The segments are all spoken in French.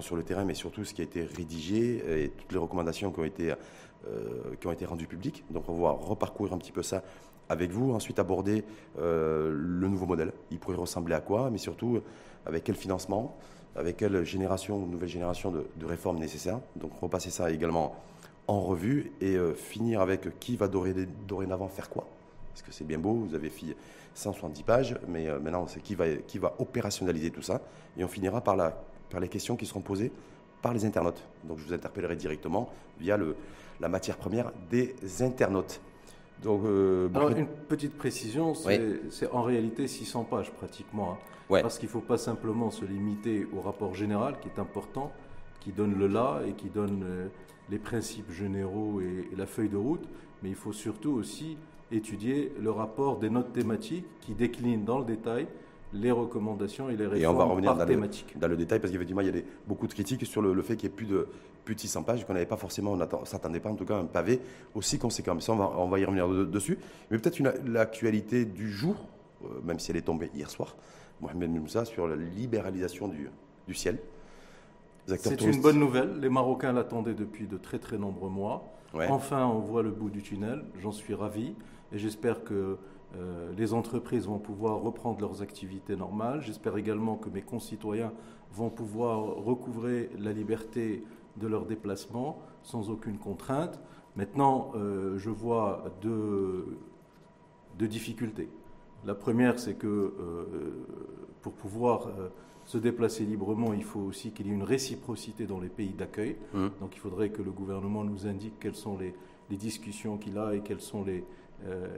sur le terrain, mais surtout ce qui a été rédigé et toutes les recommandations qui ont été, qui ont été rendues publiques. Donc on va reparcourir un petit peu ça avec vous, ensuite aborder le nouveau modèle. Il pourrait ressembler à quoi, mais surtout avec quel financement, avec quelle génération, nouvelle génération de, réformes nécessaires. Donc repasser ça également en revue et finir avec qui va dorénavant faire quoi. Parce que c'est bien beau, vous avez fait 170 pages, mais euh, maintenant, c'est qui va, qui va opérationnaliser tout ça. Et on finira par, la, par les questions qui seront posées par les internautes. Donc, je vous interpellerai directement via le, la matière première des internautes. Donc, euh, Alors, une petite précision, c'est en réalité 600 pages pratiquement. Hein. Parce qu'il ne faut pas simplement se limiter au rapport général qui est important, qui donne le là et qui donne euh, les principes généraux et, la feuille de route, mais il faut surtout aussi étudier le rapport des notes thématiques qui déclinent dans le détail les recommandations et les réformes et on va revenir dans Le, dans le détail parce qu'effectivement, il y a beaucoup de critiques sur le, fait qu'il n'y ait plus de, plus de 600 pages, qu'on n'avait pas forcément, on ne s'attendait pas en tout cas à un pavé aussi conséquent. Mais ça, on va, on va y revenir dessus. Mais peut-être l'actualité du jour, euh, même si elle est tombée hier soir, Mohamed Moussa, sur la libéralisation du, du ciel. C'est une bonne nouvelle. Les Marocains l'attendaient depuis de très très nombreux mois. Enfin, on voit le bout du tunnel. J'en suis ravi et j'espère que euh, les entreprises vont pouvoir reprendre leurs activités normales. J'espère également que mes concitoyens vont pouvoir recouvrer la liberté de leurs déplacements sans aucune contrainte. Maintenant, euh, je vois deux, difficultés. La première, c'est que euh, pour pouvoir se déplacer librement, il faut aussi qu'il y ait une réciprocité dans les pays d'accueil. Mmh. Donc il faudrait que le gouvernement nous indique quelles sont les, discussions qu'il a et quels sont les,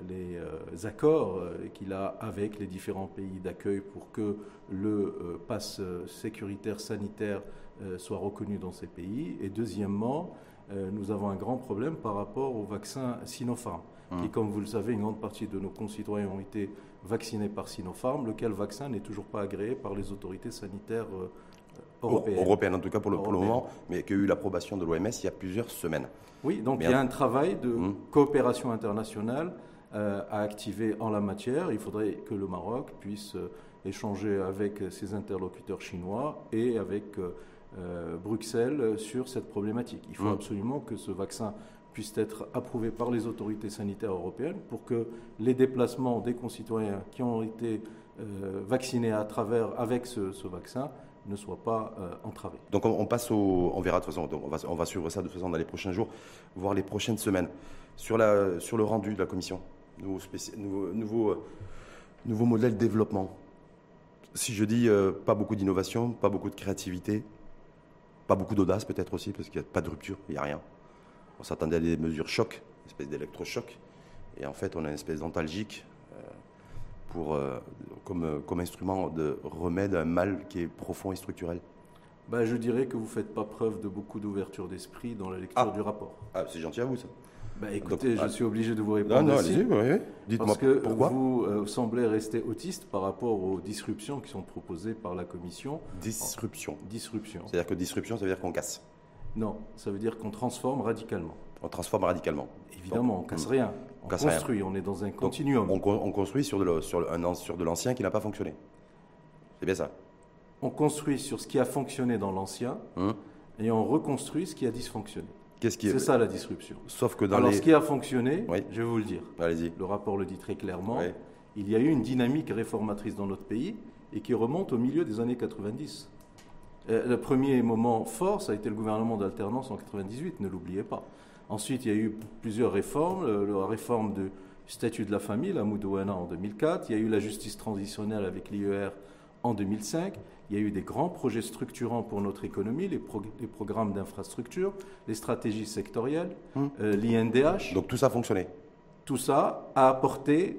les euh, accords euh, qu'il a avec les différents pays d'accueil pour que le pass sécuritaire sanitaire soit reconnu dans ces pays. Et deuxièmement, nous avons un grand problème par rapport au vaccin Sinopharm, qui, mmh. comme vous le savez, une grande partie de nos concitoyens ont été vaccinés par Sinopharm, lequel vaccin n'est toujours pas agréé par les autorités sanitaires européennes. Européennes, en tout cas pour le, pour le moment, mais qui a eu l'approbation de l'OMS il y a plusieurs semaines. Oui, donc il y a un travail de mmh. coopération internationale euh, à activer en la matière. Il faudrait que le Maroc puisse euh, échanger avec ses interlocuteurs chinois et avec euh, Bruxelles sur cette problématique. Il faut mmh. absolument que ce vaccin puisse être approuvé par les autorités sanitaires européennes pour que les déplacements des concitoyens qui ont été vaccinés à travers, avec ce, vaccin ne soient pas entravés. Donc on, passe au, on verra de toute façon, on va, suivre ça de toute façon dans les prochains jours, voire les prochaines semaines. Sur, la, sur le rendu de la commission, nouveau, nouveau, euh, nouveau, modèle de développement. Si je dis euh, pas beaucoup d'innovation, pas beaucoup de créativité, pas beaucoup d'audace peut-être aussi, parce qu'il n'y a pas de rupture, il n'y a rien. On s'attendait à des mesures choc, une espèce d'électrochoc, et en fait on a une espèce d'antalgique euh, pour, comme, comme instrument de remède à un mal qui est profond et structurel. Ben, je dirais que vous ne faites pas preuve de beaucoup d'ouverture d'esprit dans la lecture ah. du rapport. Ah, c'est gentil à vous, ça. Bah, écoutez, je ah. suis obligé de vous répondre. Non, non, allez-y, oui. Dites-moi Parce que pourquoi vous euh, semblez rester autiste par rapport aux disruptions qui sont proposées par la Commission. Disruption. disruption. C'est-à-dire que disruption, ça veut dire qu'on casse. Non, ça veut dire qu'on transforme radicalement. On transforme radicalement. Évidemment, on casse hmm. rien. On, construit, on est dans un continuum. on, construit sur de, sur, un, sur de l'ancien qui n'a pas fonctionné. C'est bien ça. On construit sur ce qui a fonctionné dans l'ancien hmm. et on reconstruit ce qui a dysfonctionné. C'est ça la disruption. Sauf que dans Alors, ce qui a fonctionné, je vais vous le dire. Allez-y. Le rapport le dit très clairement. Il y a eu une dynamique réformatrice dans notre pays et qui remonte au milieu des années 90. Euh, le premier moment fort, ça a été le gouvernement d'alternance en 98, ne l'oubliez pas. Ensuite, il y a eu plusieurs réformes. La réforme du statut de la famille, la Moudouana en 2004. Il y a eu la justice transitionnelle avec l'IER en 2005. Il y a eu des grands projets structurants pour notre économie, les, programmes d'infrastructure, les stratégies sectorielles, hum. euh, l'INDH. Donc tout ça a fonctionné Tout ça a apporté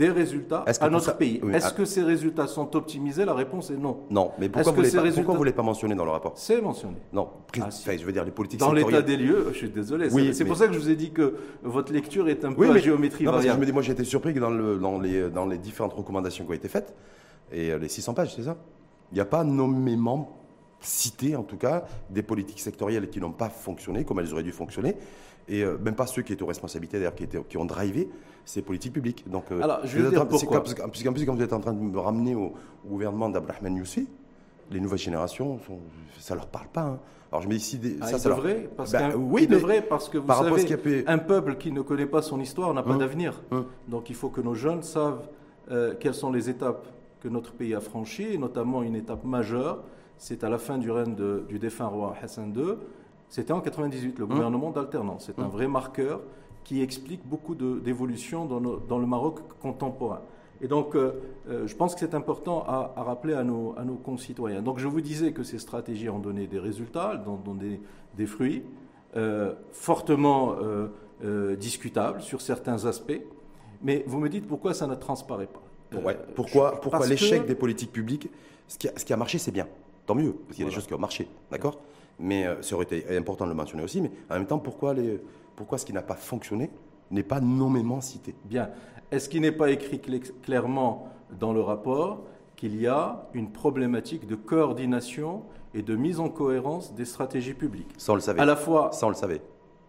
des résultats à notre pays. Est-ce que ces résultats sont optimisés La réponse est non. Non, mais pourquoi vous ne voulez pas mentionner dans le rapport C'est mentionné. Non, ah, je veux dire les politiques Dans l'état des lieux, je suis désolé. Oui, c'est pour ça que je vous ai dit que votre lecture est un peu à géométrie non, variable. je me dis, moi j'ai été surpris que dans, le, dans, les, dans les différentes recommandations qui ont été faites, et euh, les 600 pages, c'est ça il n'y a pas nommément cité, en tout cas, des politiques sectorielles qui n'ont pas fonctionné comme elles auraient dû fonctionner, et euh, même pas ceux qui étaient aux responsabilités, d'ailleurs, qui, qui ont drivé ces politiques publiques. Donc, euh, Alors, je vais dire pourquoi. Puisqu'en plus, quand vous êtes en train de me ramener au, gouvernement d'Abrahman Youssi, les nouvelles générations, ça leur parle pas. Hein. Alors je me dis si ah, ça, ça devrait, parce ben, oui, devrait parce que vous savez, un peuple qui ne connaît pas son histoire n'a pas hein d'avenir. Hein Donc il faut que nos jeunes savent euh, quelles sont les étapes que notre pays a franchies, et notamment une étape majeure, c'est à la fin du règne du défunt roi Hassan II. C'était en 98, le gouvernement d'alternance. C'est un vrai marqueur qui explique beaucoup d'évolutions dans, dans, le Maroc contemporain. Et donc, euh, euh, je pense que c'est important à, rappeler à nos, à nos, concitoyens. Donc, je vous disais que ces stratégies ont donné des résultats, ont donné des, fruits, euh, fortement discutables sur certains aspects. Mais vous me dites pourquoi ça ne transparaît pas? Pourquoi, pourquoi l'échec des politiques publiques ce qui, a, ce qui a marché, c'est bien. Tant mieux, parce qu'il y a des choses qui ont marché. D'accord? Mais ça aurait été important de le mentionner aussi. Mais en même temps, pourquoi, les, pourquoi ce qui n'a pas fonctionné n'est pas nommément cité? Bien. Est-ce qu'il n'est pas écrit clairement dans le rapport qu'il y a une problématique de coordination et de mise en cohérence des stratégies publiques? Ça, on le savait. À la fois. Ça, on le savait.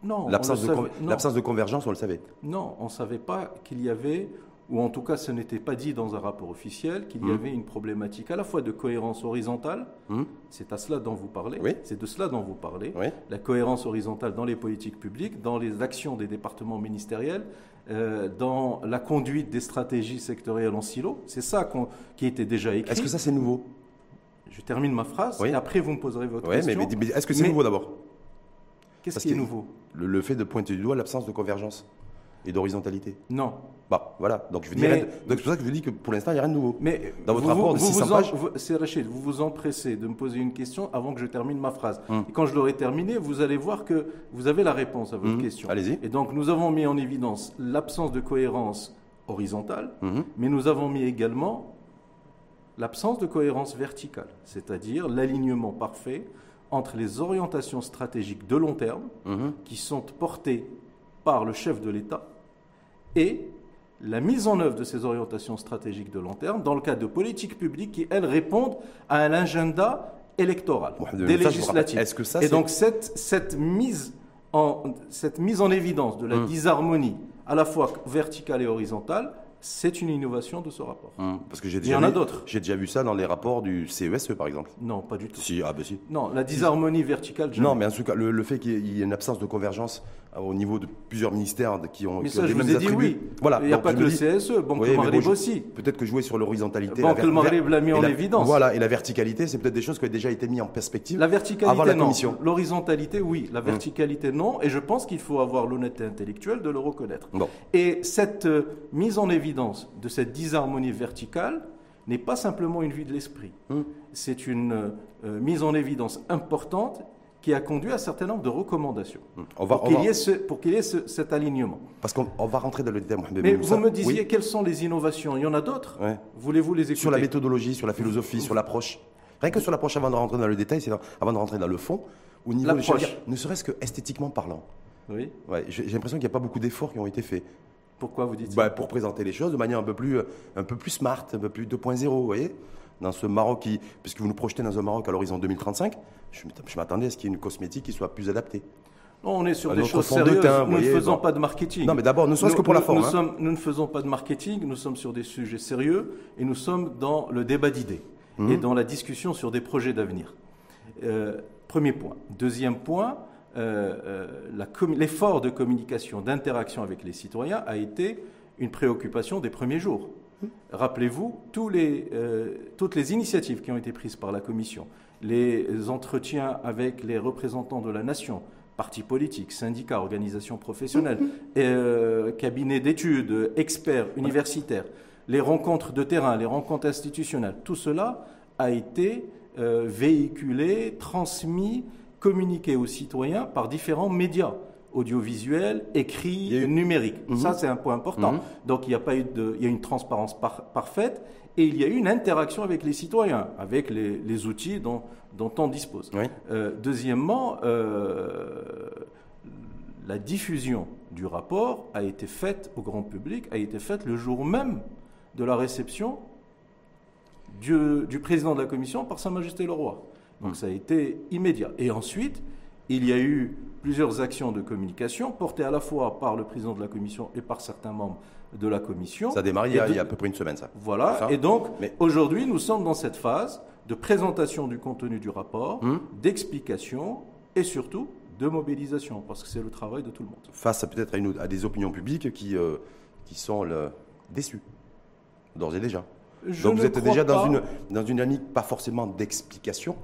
Non. L'absence de, de, convergence, on le savait. Non, on ne savait pas qu'il y avait ou en tout cas ce n'était pas dit dans un rapport officiel, qu'il y hmm. avait une problématique à la fois de cohérence horizontale, hmm. c'est à cela dont vous parlez, c'est de cela dont vous parlez, la cohérence horizontale dans les politiques publiques, dans les actions des départements ministériels, euh, dans la conduite des stratégies sectorielles en silo, c'est ça qui était déjà écrit. Est-ce que ça c'est nouveau? Je termine ma phrase et après vous me poserez votre question. Mais, mais est-ce que c'est nouveau d'abord? Qu'est-ce qui est nouveau? le fait de pointer du doigt l'absence de convergence et d'horizontalité. Non. Bah, voilà. Donc, je veux dire, donc c'est pour ça que je dis que pour l'instant, il n'y a rien de nouveau. Mais dans votre rapport de 600 pages. C'est Rachid, vous vous empressez de me poser une question avant que je termine ma phrase. Hum. Et quand je l'aurai terminée, vous allez voir que vous avez la réponse à votre hum. question. Allez-y. Et donc, nous avons mis en évidence l'absence de cohérence horizontale, hum. mais nous avons mis également l'absence de cohérence verticale, c'est-à-dire l'alignement parfait entre les orientations stratégiques de long terme qui sont portées par le chef de l'État et la mise en œuvre de ces orientations stratégiques de long terme dans le cadre de politiques publiques qui, elles, répondent à un agenda électoral, des législatives. Que ça, et donc cette, cette, mise en, cette mise en évidence de la hum. disharmonie à la fois verticale et horizontale, c'est une innovation de ce rapport. Hum, parce que j'ai déjà Il y en a d'autres. J'ai déjà vu ça dans les rapports du CESE, par exemple. Non, pas du tout. Si, ah ben si. Non, la disharmonie verticale. Non, mais en tout cas, le, fait qu'il y ait une absence de convergence au niveau de plusieurs ministères qui ont, mais ça, je vous ai dit oui. Voilà. Il n'y a pas que le CSE, Banque oui, Maghreb aussi. Peut-être que jouer sur l'horizontalité. Banque le Maghreb l'a mis en évidence. Voilà, et la verticalité, c'est peut-être des choses qui ont déjà été mises en perspective. La verticalité, avant la commission. L'horizontalité, oui. La hum. verticalité, non. Et je pense qu'il faut avoir l'honnêteté intellectuelle de le reconnaître. Bon. Et cette euh, mise en évidence de cette disharmonie verticale n'est pas simplement une vue de l'esprit. Hmm. C'est une euh, mise en évidence importante qui a conduit à un certain nombre de recommandations hmm. on va, pour qu'il y ait, cet alignement. Parce qu'on va rentrer dans le détail. Mais vous me disiez quelles sont les innovations Il y en a d'autres Voulez-vous les écouter Sur la méthodologie, sur la philosophie, sur l'approche. Rien que sur l'approche avant de rentrer dans le détail, c'est avant de rentrer dans le fond, au niveau ne serait-ce que esthétiquement parlant. Oui. Ouais, J'ai l'impression qu'il n'y a pas beaucoup d'efforts qui ont été faits. Pourquoi vous dites ça bah, Pour présenter les choses de manière un peu plus, un peu plus smart, un peu plus 2.0, vous voyez dans ce Maroc, qui, puisque vous nous projetez dans un Maroc à l'horizon 2035, je m'attendais à ce qu'il y ait une cosmétique qui soit plus adaptée. Non, on est sur des choses sérieuses. nous ne faisons pas de marketing. Non, mais d'abord, ne serait-ce que pour la forme. Nous, hein. sommes, nous, ne faisons pas de marketing, nous sommes sur des sujets sérieux et nous sommes dans le débat d'idées et mmh. dans la discussion sur des projets d'avenir. Euh, premier point. Deuxième point, euh, euh, l'effort de communication, d'interaction avec les citoyens a été une préoccupation des premiers jours. Rappelez-vous euh, toutes les initiatives qui ont été prises par la Commission, les entretiens avec les représentants de la nation, partis politiques, syndicats, organisations professionnelles, cabinets d'études, experts universitaires, les rencontres de terrain, les rencontres institutionnelles, tout cela a été véhiculé, transmis communiquer aux citoyens par différents médias audiovisuels, écrits, numériques. Mhm. Ça, c'est un point important. Mhm. Donc, il y a pas eu de, il y a une transparence parfaite et il y a eu une interaction avec les citoyens, avec les, outils dont, dont, on dispose. Euh, deuxièmement, euh, la diffusion du rapport a été faite au grand public, a été faite le jour même de la réception du, du président de la commission par Sa Majesté le Roi. Donc ça a été immédiat. Et ensuite, il y a eu plusieurs actions de communication portées à la fois par le président de la commission et par certains membres de la commission. Ça a démarré il y a, à peu près une semaine, ça. Voilà. Et donc, aujourd'hui, nous sommes dans cette phase de présentation du contenu du rapport, hum. d'explication et surtout de mobilisation, parce que c'est le travail de tout le monde. Face à peut-être à, des opinions publiques qui, euh, qui sont déçues, d'ores et déjà. Donc vous êtes déjà dans une, dans une dynamique pas forcément d'explication,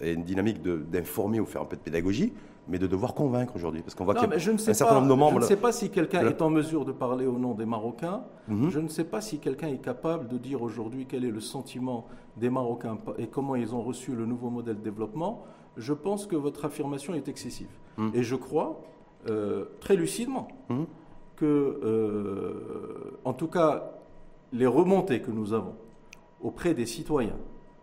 une dynamique d'informer ou faire un peu de pédagogie, mais de devoir convaincre aujourd'hui. Parce qu'on voit qu'il y a un certain nombre de membres. Je ne sais pas si quelqu'un est en mesure de parler au nom des Marocains. Mhm. Je ne sais pas si quelqu'un est capable de dire aujourd'hui quel est le sentiment des Marocains et comment ils ont reçu le nouveau modèle de développement. Je pense que votre affirmation est excessive. Mhm. Et je crois, euh, très lucidement, mhm. que, euh, en tout cas, les remontées que nous avons auprès des citoyens,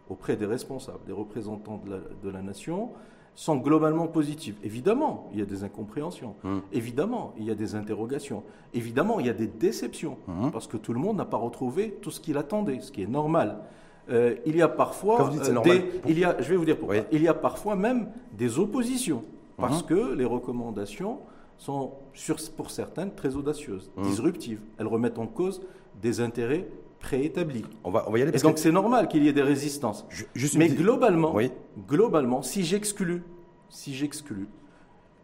auprès des responsables, des représentants de la nation, sont globalement positives. Évidemment, il y a des incompréhensions. Hum. Évidemment, il y a des interrogations. Évidemment, il y a des déceptions. Hum. Parce que tout le monde n'a pas retrouvé tout ce qu'il attendait, ce qui est normal. Euh, il y a parfois euh, des, il y a, je vais vous dire pourquoi. Il y a parfois même des oppositions parce hum. que les recommandations sont, sur, pour certaines, très audacieuses, disruptives. Elles remettent en cause des intérêts préétabli. On va, on va y aller. Et donc c'est normal qu'il y ait des résistances. Mais globalement, globalement, si j'exclus, si j'exclus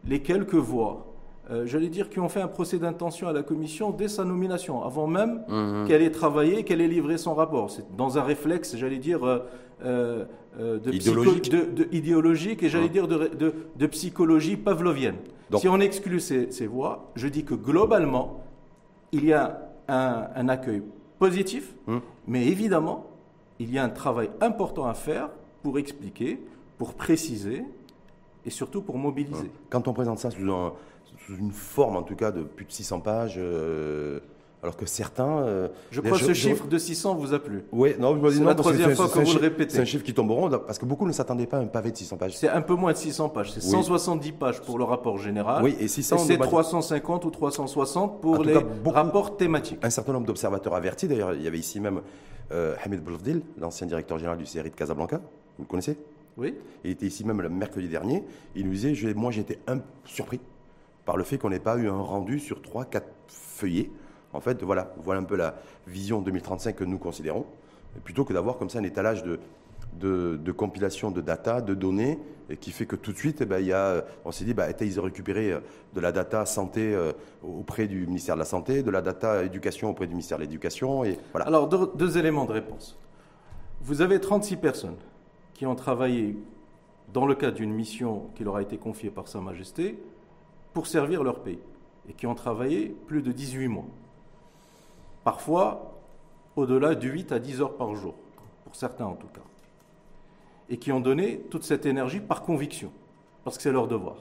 les quelques voix, euh, j'allais dire, qui ont fait un procès d'intention à la commission dès sa nomination, avant même mhm. qu'elle ait travaillé, qu'elle ait livré son rapport. C'est dans un réflexe, j'allais dire, euh, euh, de idéologique. De, idéologique. et j'allais mhm. dire de, psychologie pavlovienne. si on exclut ces, ces, voix, je dis que globalement, il y a un, un accueil positif, hum. mais évidemment, il y a un travail important à faire pour expliquer, pour préciser et surtout pour mobiliser. Quand on présente ça sous, une forme, en tout cas, de plus de 600 pages, euh, alors que certains. Euh, je crois que ce chiffre de 600 vous a plu. Oui, non, je C'est la troisième fois que vous le répétez. C'est un chiffre qui tombe rond parce que beaucoup ne s'attendaient pas à un pavé de 600 pages. C'est un peu moins de 600 pages. C'est 170 pages pour le rapport général. Oui, et 600. c'est 350 ou 360 pour les rapports thématiques. Un certain nombre d'observateurs avertis. D'ailleurs, il y avait ici même euh, Hamid Boulfdil, l'ancien directeur général du CRI de Casablanca. Vous le connaissez? Oui. Il était ici même le mercredi dernier. Il nous disait Moi, j'étais un surpris par le fait qu'on n'ait pas eu un rendu sur 3-4 feuillets en fait, voilà, voilà un peu la vision 2035 que nous considérons, plutôt que d'avoir comme ça un étalage de, compilation de data, de données, qui fait que tout de suite, eh ben, il y a, on s'est dit, bah, ils ont récupéré euh, de la data santé euh, auprès du ministère de la Santé, de la data éducation auprès du ministère de l'Éducation. Et voilà. Alors, deux, éléments de réponse. Vous avez 36 personnes qui ont travaillé dans le cadre d'une mission qui leur a été confiée par Sa Majesté pour servir leur pays et qui ont travaillé plus de 18 mois parfois au-delà de 8 à 10 heures par jour, pour certains en tout cas, et qui ont donné toute cette énergie par conviction, parce que c'est leur devoir.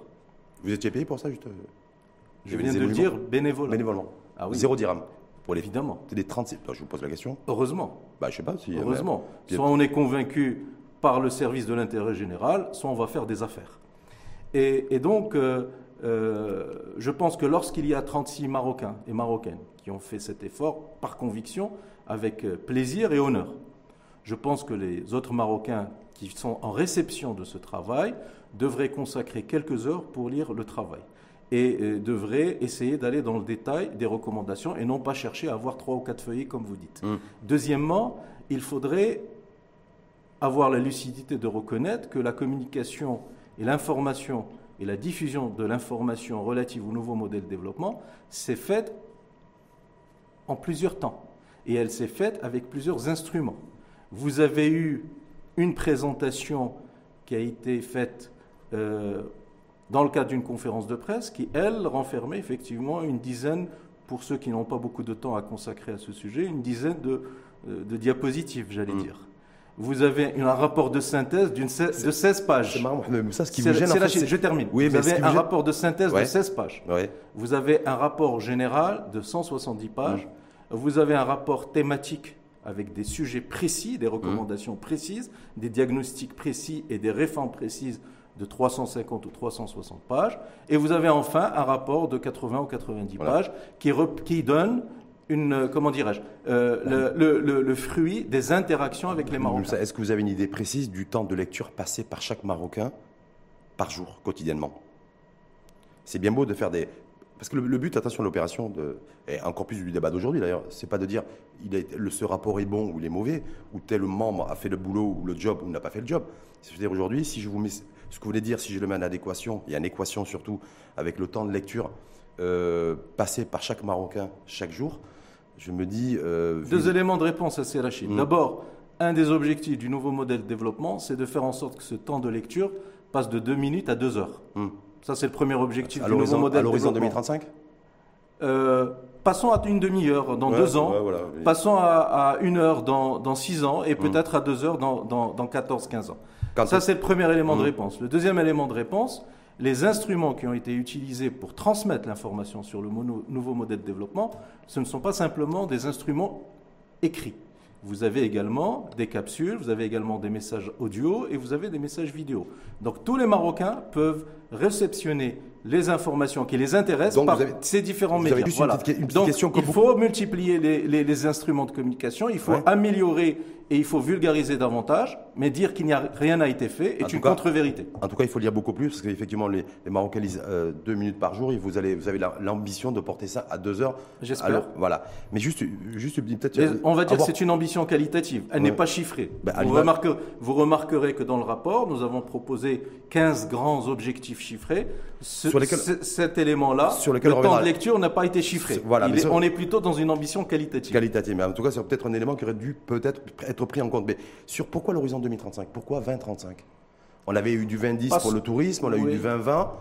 Vous étiez payé pour ça juste Je viens de le dire bénévolement. Bénévolement. Ah oui. Zéro dirham. Pour les... Évidemment. C'est des 36. je vous pose la question. Heureusement. Bah, je sais pas si. Heureusement. Soit on est convaincu par le service de l'intérêt général, soit on va faire des affaires. Et, donc, euh, euh, je pense que lorsqu'il y a 36 Marocains et Marocaines qui ont fait cet effort par conviction, avec euh, plaisir et honneur, je pense que les autres Marocains qui sont en réception de ce travail devraient consacrer quelques heures pour lire le travail et euh, devraient essayer d'aller dans le détail des recommandations et non pas chercher à avoir trois ou quatre feuillets comme vous dites. Mmh. Deuxièmement, il faudrait avoir la lucidité de reconnaître que la communication et l'information et la diffusion de l'information relative au nouveau modèle de développement s'est faite en plusieurs temps. Et elle s'est faite avec plusieurs instruments. Vous avez eu une présentation qui a été faite euh, dans le cadre d'une conférence de presse qui, elle, renfermait effectivement une dizaine, pour ceux qui n'ont pas beaucoup de temps à consacrer à ce sujet, une dizaine de, euh, diapositives, j'allais mmh. dire vous avez un rapport de synthèse de 16 pages. C'est marrant, mais ça, ce qui vous gêne, Je termine. vous avez un rapport de synthèse de 16 pages. Vous avez un rapport général de 170 pages. Vous avez un rapport thématique avec des sujets précis, des recommandations précises, des diagnostics précis et des réformes précises de 350 ou 360 pages. Et vous avez enfin un rapport de 80 ou 90 pages qui, qui donne une, euh, comment dirais-je, euh, le, fruit des interactions avec les Marocains. Est-ce que vous avez une idée précise du temps de lecture passé par chaque Marocain par jour, quotidiennement? C'est bien beau de faire des, parce que le, but, attention, l'opération, et encore plus du débat d'aujourd'hui d'ailleurs, c'est pas de dire il est, le, ce rapport est bon ou il est mauvais, ou tel membre a fait le boulot ou le job ou n'a pas fait le job. C'est-à-dire aujourd'hui, si je vous mets ce que vous voulez dire, si je le mets en adéquation, et en équation surtout, avec le temps de lecture euh, passé par chaque Marocain chaque jour, je me dis. Euh, Deux éléments de réponse à ces Rachid. Mmh. D'abord, un des objectifs du nouveau modèle de développement, c'est de faire en sorte que ce temps de lecture passe de 2 minutes à 2 heures. Mmh. Ça, c'est le premier objectif du nouveau modèle. À l'horizon 2035 euh, Passons à une demi-heure dans deux ans, passons à, une heure dans, six ans et mmh. peut-être à deux heures dans, dans, 14-15 ans. Ça, c'est le premier élément de réponse. Le deuxième élément de réponse, les instruments qui ont été utilisés pour transmettre l'information sur le nouveau modèle de développement, ce ne sont pas simplement des instruments écrits. Vous avez également des capsules, vous avez également des messages audio et vous avez des messages vidéo. Donc tous les Marocains peuvent réceptionner les informations qui les intéressent par ces différents médias. Donc, il faut multiplier les, instruments de communication, il faut améliorer et il faut vulgariser davantage, mais dire qu'il n'y a rien n'a été fait est une contre-vérité. En tout cas, il faut lire beaucoup plus parce qu'effectivement, les, les, Marocains lisent euh, deux minutes par jour et vous, allez, vous avez l'ambition de porter ça à deux heures. J'espère. Voilà. Mais juste, juste peut-être. On va dire que c'est une ambition qualitative. Elle n'est pas chiffrée. Ben, vous, remarquerez, vous remarquerez que dans le rapport, nous avons proposé 15 grands objectifs chiffrés. sur lesquels, cet élément-là, le temps de lecture n'a pas été chiffré. Voilà, on est plutôt dans une ambition qualitative. Qualitative, mais en tout cas, c'est peut-être un élément qui aurait dû peut-être être pris en compte. Mais sur pourquoi l'horizon 2035 Pourquoi 2035 On avait eu du 2010 pour le tourisme, on a eu du 2020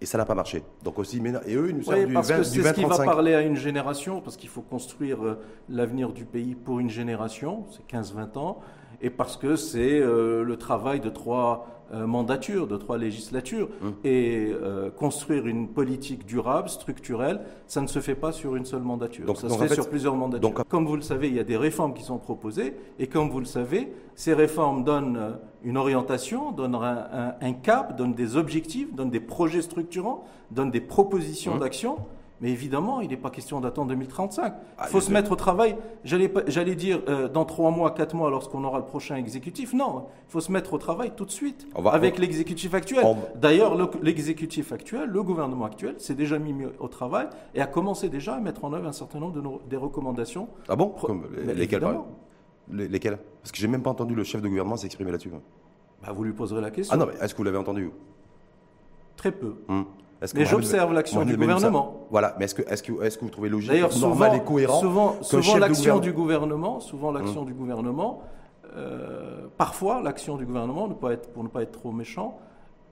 et ça n'a pas marché. Donc aussi, et eux, ils nous servent du 20, C'est ce qui va parler à une génération, parce qu'il faut construire euh, l'avenir du pays pour une génération, c'est 15-20 ans, et parce que c'est euh, le travail de trois euh, mandature, de trois législatures. Hum. Et euh, construire une politique durable, structurelle, ça ne se fait pas sur une seule mandature. Donc, ça se fait sur plusieurs mandatures. Donc, comme vous le savez, il y a des réformes qui sont proposées. Et comme vous le savez, ces réformes donnent euh, une orientation, donnent un, cap, donnent des objectifs, donnent des projets structurants, donnent des propositions hum. d'action. Mais évidemment, il n'est pas question d'attendre 2035. Il faut se mettre au travail. J'allais dire euh, dans trois mois, quatre mois, lorsqu'on aura le prochain exécutif. Non, il faut se mettre au travail tout de suite avec l'exécutif actuel. D'ailleurs, l'exécutif actuel, le gouvernement actuel, s'est déjà mis au travail et a commencé déjà à mettre en œuvre un certain nombre de nos, des recommandations. Ah bon Lesquelles Lesquelles? Parce que j'ai même pas entendu le chef de gouvernement s'exprimer là-dessus. Bah, vous lui poserez la question. Ah non, mais est-ce que vous l'avez entendu? Très peu. Hum. Mais j'observe l'action du gouvernement. Voilà, mais est-ce que, est que, est que vous trouvez logique, normal et cohérent Souvent, souvent l'action du gouvernement, souvent l'action hum. du gouvernement, euh, parfois l'action du gouvernement, ne pas être, pour ne pas être trop méchant,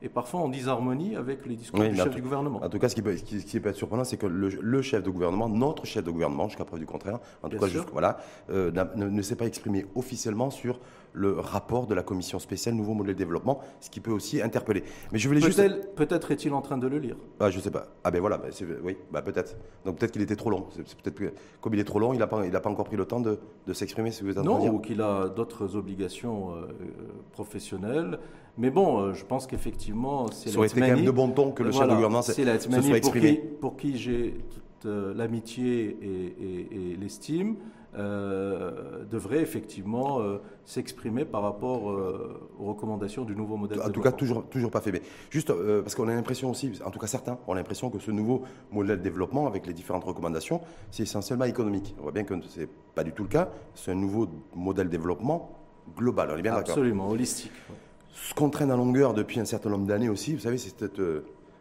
et parfois en disharmonie avec les discours du chef du gouvernement. En tout cas, ce qui peut, ce qui, peut être surprenant, c'est que le, chef de gouvernement, notre chef de gouvernement, jusqu'à preuve du contraire, en tout cas, voilà, euh, ne, ne s'est pas exprimé officiellement sur le rapport de la commission spéciale Nouveau modèle de développement, ce qui peut aussi interpeller. Mais je voulais peut juste. Peut-être est-il en train de le lire. Ah, je sais pas. Ah ben voilà, oui, bah peut-être. Donc peut-être qu'il était trop long. peut-être que comme il est trop long, il n'a pas, il pas encore pris le temps de, s'exprimer. Si vous non, ou qu'il a d'autres obligations euh, professionnelles. Mais bon, euh, je pense qu'effectivement, c'est. Ça aurait été quand même de bon ton que le chef de gouvernement se, soit exprimé. Pour qui, j'ai toute euh, l'amitié et l'estime. Euh, devrait effectivement euh, s'exprimer par rapport euh, aux recommandations du nouveau modèle. En tout cas, toujours, toujours pas fait. Mais juste parce qu'on a l'impression aussi, en tout cas certains ont l'impression que ce nouveau modèle de développement, avec les différentes recommandations, c'est essentiellement économique. On voit bien que ce n'est pas du tout le cas. C'est un nouveau modèle de développement global. On est bien d'accord. Absolument, holistique. Ce qu'on traîne à longueur depuis un certain nombre d'années aussi, vous savez, c'est cette.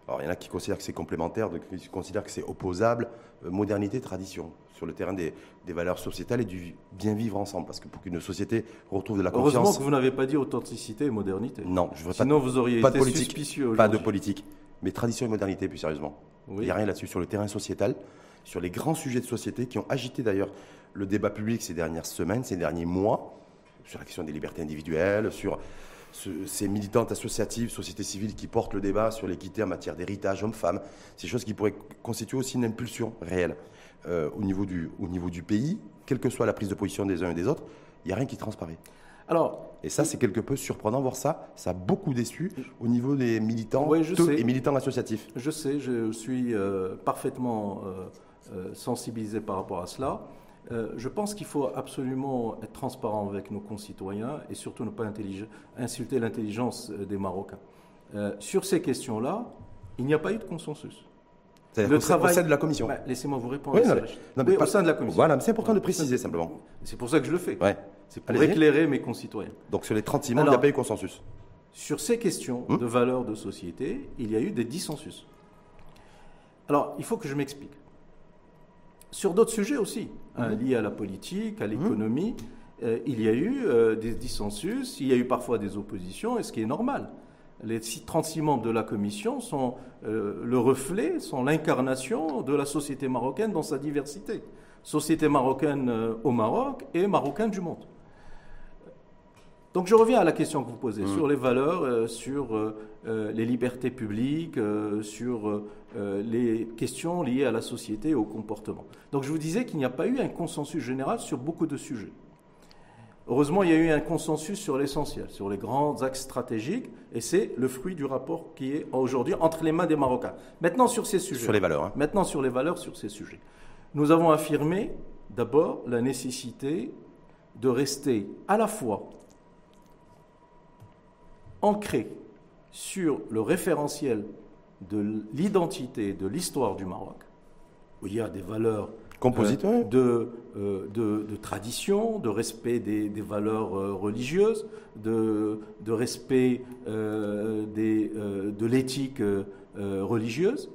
alors, il y en a qui considèrent que c'est complémentaire, qui considèrent que c'est opposable. modernité, tradition sur le terrain des, valeurs sociétales et du bien vivre ensemble. Parce que pour qu'une société retrouve de la confiance. Heureusement que vous n'avez pas dit authenticité et modernité. Non, je veux Sinon, vous auriez pas été de politique, suspicieux Pas de politique. Mais tradition et modernité, plus sérieusement. Il n'y a rien là-dessus. Sur le terrain sociétal, sur les grands sujets de société qui ont agité d'ailleurs le débat public ces dernières semaines, ces derniers mois, sur la question des libertés individuelles, sur ces militantes associatives, sociétés civiles qui portent le débat sur l'équité en matière d'héritage homme-femme, ces choses qui pourraient constituer aussi une impulsion réelle. Euh, au, niveau du, au niveau du pays, quelle que soit la prise de position des uns et des autres, il n'y a rien qui transparaît. Alors, et ça, c'est quelque peu surprenant voir ça. Ça a beaucoup déçu au niveau des militants et militants associatifs. Je sais, je suis euh, parfaitement euh, sensibilisé par rapport à cela. je pense qu'il faut absolument être transparent avec nos concitoyens et surtout ne pas insulter l'intelligence des Marocains. sur ces questions-là, il n'y a pas eu de consensus. Le travail... au sein de la commission. Bah, laissez-moi vous répondre. Oui, au sein de la commission. Voilà, c'est important de préciser simplement. C'est pour ça que je le fais. C'est pour éclairer mes concitoyens. Donc sur les 36 membres, il n'y a pas eu consensus. Sur ces questions hum? de valeurs de société, il y a eu des dissensus. Alors, il faut que je m'explique. Sur d'autres sujets aussi, hein, hum? liés à la politique, à hum? l'économie, euh, il y a eu euh, des dissensus, il y a eu parfois des oppositions, et ce qui est normal. Les 36 membres de la commission sont euh, le reflet, sont l'incarnation de la société marocaine dans sa diversité. Société marocaine au Maroc et marocaine du monde. Donc je reviens à la question que vous posez mmh. sur les valeurs, sur les libertés publiques, sur les questions liées à la société et au comportement. Donc je vous disais qu'il n'y a pas eu un consensus général sur beaucoup de sujets. Heureusement, il y a eu un consensus sur l'essentiel, sur les grands axes stratégiques, et c'est le fruit du rapport qui est aujourd'hui entre les mains des Marocains. Maintenant, sur ces sujets. Sur les valeurs. Hein. Maintenant, sur les valeurs, sur ces sujets. Nous avons affirmé, d'abord, la nécessité de rester à la fois ancré sur le référentiel de l'identité, de l'histoire du Maroc, où il y a des valeurs Compositeur. Euh, de, de, tradition, de respect des, valeurs euh, religieuses, de, de respect euh, des, de l'éthique religieuse,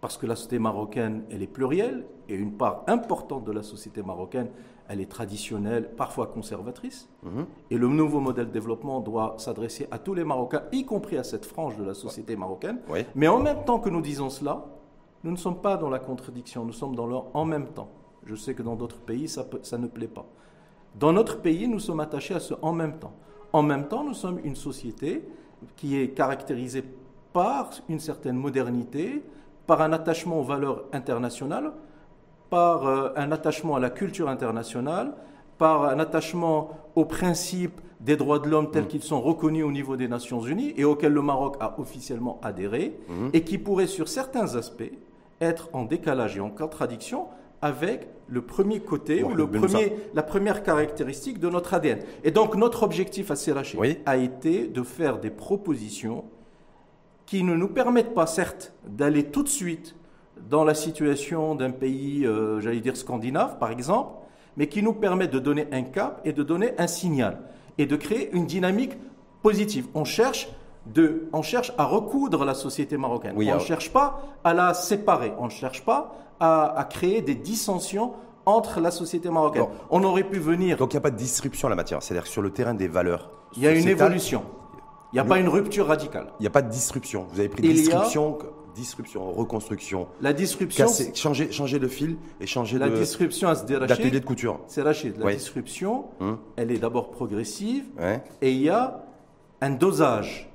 parce que la société marocaine, elle est plurielle, et une part importante de la société marocaine, elle est traditionnelle, parfois conservatrice. Mhm. Et le nouveau modèle de développement doit s'adresser à tous les Marocains, y compris à cette frange de la société marocaine. Mais en même temps que nous disons cela, nous ne sommes pas dans la contradiction, nous sommes dans le en même temps. Je sais que dans d'autres pays, ça, ça ne plaît pas. Dans notre pays, nous sommes attachés à ce en même temps. En même temps, nous sommes une société qui est caractérisée par une certaine modernité, par un attachement aux valeurs internationales, par euh, un attachement à la culture internationale, par un attachement aux principes des droits de l'homme tels mm. qu'ils sont reconnus au niveau des Nations Unies et auxquels le Maroc a officiellement adhéré, mm. et qui pourraient sur certains aspects être en décalage et en contradiction avec le premier côté ou le premier, la première caractéristique de notre ADN. Et donc notre objectif à CRH a été de faire des propositions qui ne nous permettent pas, certes, d'aller tout de suite dans la situation d'un pays, euh, j'allais dire scandinave par exemple, mais qui nous permettent de donner un cap et de donner un signal et de créer une dynamique positive. On cherche on cherche à recoudre la société marocaine. on ne cherche pas à la séparer. On ne cherche pas à, créer des dissensions entre la société marocaine. on aurait pu venir. Donc il n'y a pas de disruption en la matière. C'est-à-dire sur le terrain des valeurs. Il y a une évolution. Il n'y a pas une rupture radicale. Il n'y a pas de disruption. Vous avez pris disruption, disruption, reconstruction. La disruption. changer, changer le fil et changer la disruption à d'atelier de couture. C'est Rachid. La disruption, hum. elle est d'abord progressive et il y a un dosage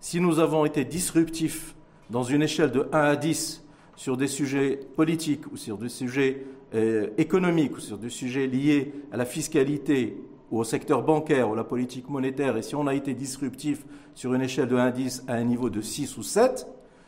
si nous avons été disruptifs dans une échelle de 1 à 10 sur des sujets politiques ou sur des sujets euh, économiques ou sur des sujets liés à la fiscalité ou au secteur bancaire ou à la politique monétaire, et si on a été disruptif sur une échelle de 1 à 10 à un niveau de 6 ou 7,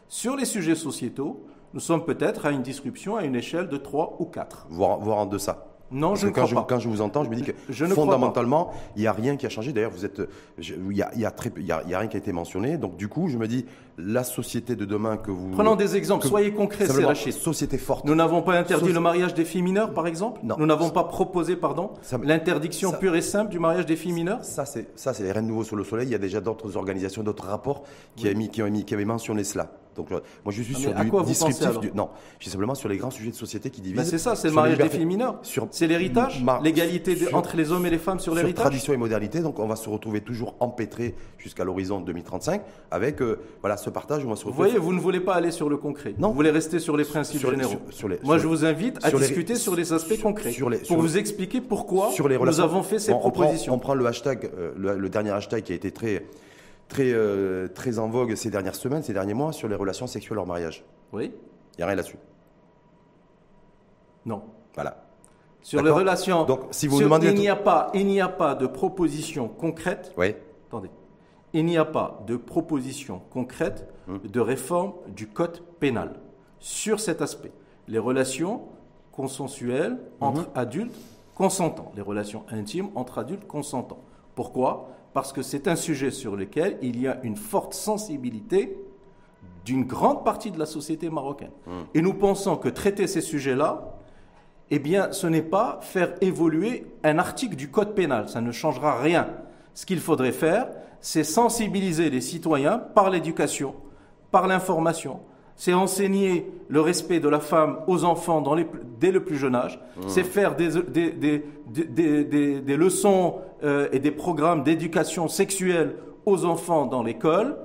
sur les sujets sociétaux, nous sommes peut-être à une disruption à une échelle de 3 ou 4. Voire, voire en deçà. Non, je quand, je, quand je vous entends, je me dis que fondamentalement, il n'y a rien qui a changé. D'ailleurs, vous êtes, il n'y a, y a, y a, rien qui a été mentionné. Donc, du coup, je me dis, la société de demain que vous. Prenons des exemples. Soyez concrets, c'est Société forte. Nous n'avons pas interdit le mariage des filles mineures, par exemple? Non. Nous n'avons pas proposé, pardon, l'interdiction pure et simple du mariage des filles mineures? Ça, c'est ça, c'est les Rennes Nouveaux sur le Soleil. Il y a déjà d'autres organisations, d'autres rapports qui, mis, qui, ont mis, qui avaient mentionné cela. Donc, moi, je suis sur du disruptif. Du, non, je suis simplement sur les grands sujets de société qui divisent. Ben, c'est ça, c'est le mariage des filles mineures. C'est l'héritage, l'égalité entre les hommes et les femmes sur l'héritage. Tradition et modernité. Donc, on va se retrouver toujours empêtré jusqu'à l'horizon 2035 avec euh, voilà ce partage. Vous voyez, vous ne voulez pas aller sur le concret. Non. Vous voulez rester sur les principes généraux. moi, je vous invite à discuter sur les aspects concrets pour vous expliquer pourquoi nous avons fait ces propositions. On prend, le hashtag, euh, le dernier hashtag qui a été très très, euh, très en vogue ces dernières semaines, ces derniers mois, sur les relations sexuelles hors mariage. Oui. Il n'y a rien là-dessus. Non. Voilà. Sur les relations. Donc, si vous demandez. Il n'y a, pas, il n'y a pas de proposition concrète. Oui. Attendez. Il n'y a pas de proposition concrète hum. de réforme du code pénal sur cet aspect. Les relations consensuelles entre adultes consentants. Les relations intimes entre adultes consentants. Pourquoi? Parce que c'est un sujet sur lequel il y a une forte sensibilité d'une grande partie de la société marocaine. Mmh. Et nous pensons que traiter ces sujets-là, eh bien, ce n'est pas faire évoluer un article du Code pénal. Ça ne changera rien. Ce qu'il faudrait faire, c'est sensibiliser les citoyens par l'éducation, par l'information. C'est enseigner le respect de la femme aux enfants dès le plus jeune âge. Mmh. C'est faire des, leçons euh, et des programmes d'éducation sexuelle aux enfants dans l'école.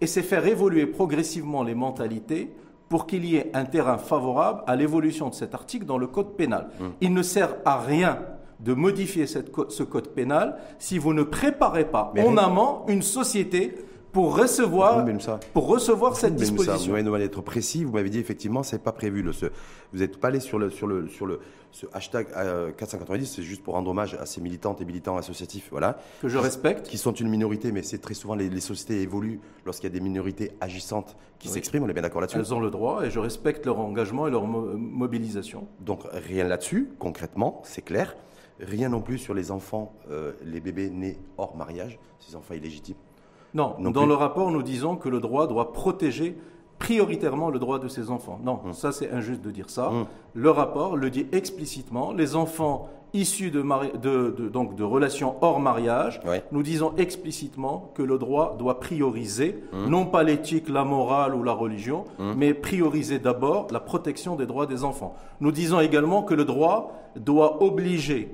Et c'est faire évoluer progressivement les mentalités pour qu'il y ait un terrain favorable à l'évolution de cet article dans le code pénal. Mmh. Il ne sert à rien de modifier ce code pénal si vous ne préparez pas en amont une société pour recevoir, pour recevoir cette disposition. Vous m'avez être précis. Vous m'avez dit effectivement, c'est pas prévu. Le, vous n'êtes pas allé sur le sur le sur le ce hashtag 490. Euh, c'est juste pour rendre hommage à ces militantes et militants associatifs, voilà, que je respecte, qui sont une minorité, mais c'est très souvent les, sociétés évoluent lorsqu'il y a des minorités agissantes qui s'expriment. On est bien d'accord là-dessus. Elles ont le droit et je respecte leur engagement et leur mobilisation. Donc rien là-dessus, concrètement, c'est clair. Rien non plus sur les enfants, euh, les bébés nés hors mariage, ces enfants illégitimes. Non, dans le rapport, nous disons que le droit doit protéger prioritairement le droit de ces enfants. Non, hum. ça c'est injuste de dire ça. Hum. Le rapport le dit explicitement. Les enfants issus de, donc de relations hors mariage, nous disons explicitement que le droit doit prioriser, hum. non pas l'éthique, la morale ou la religion, mais prioriser d'abord la protection des droits des enfants. Nous disons également que le droit doit obliger,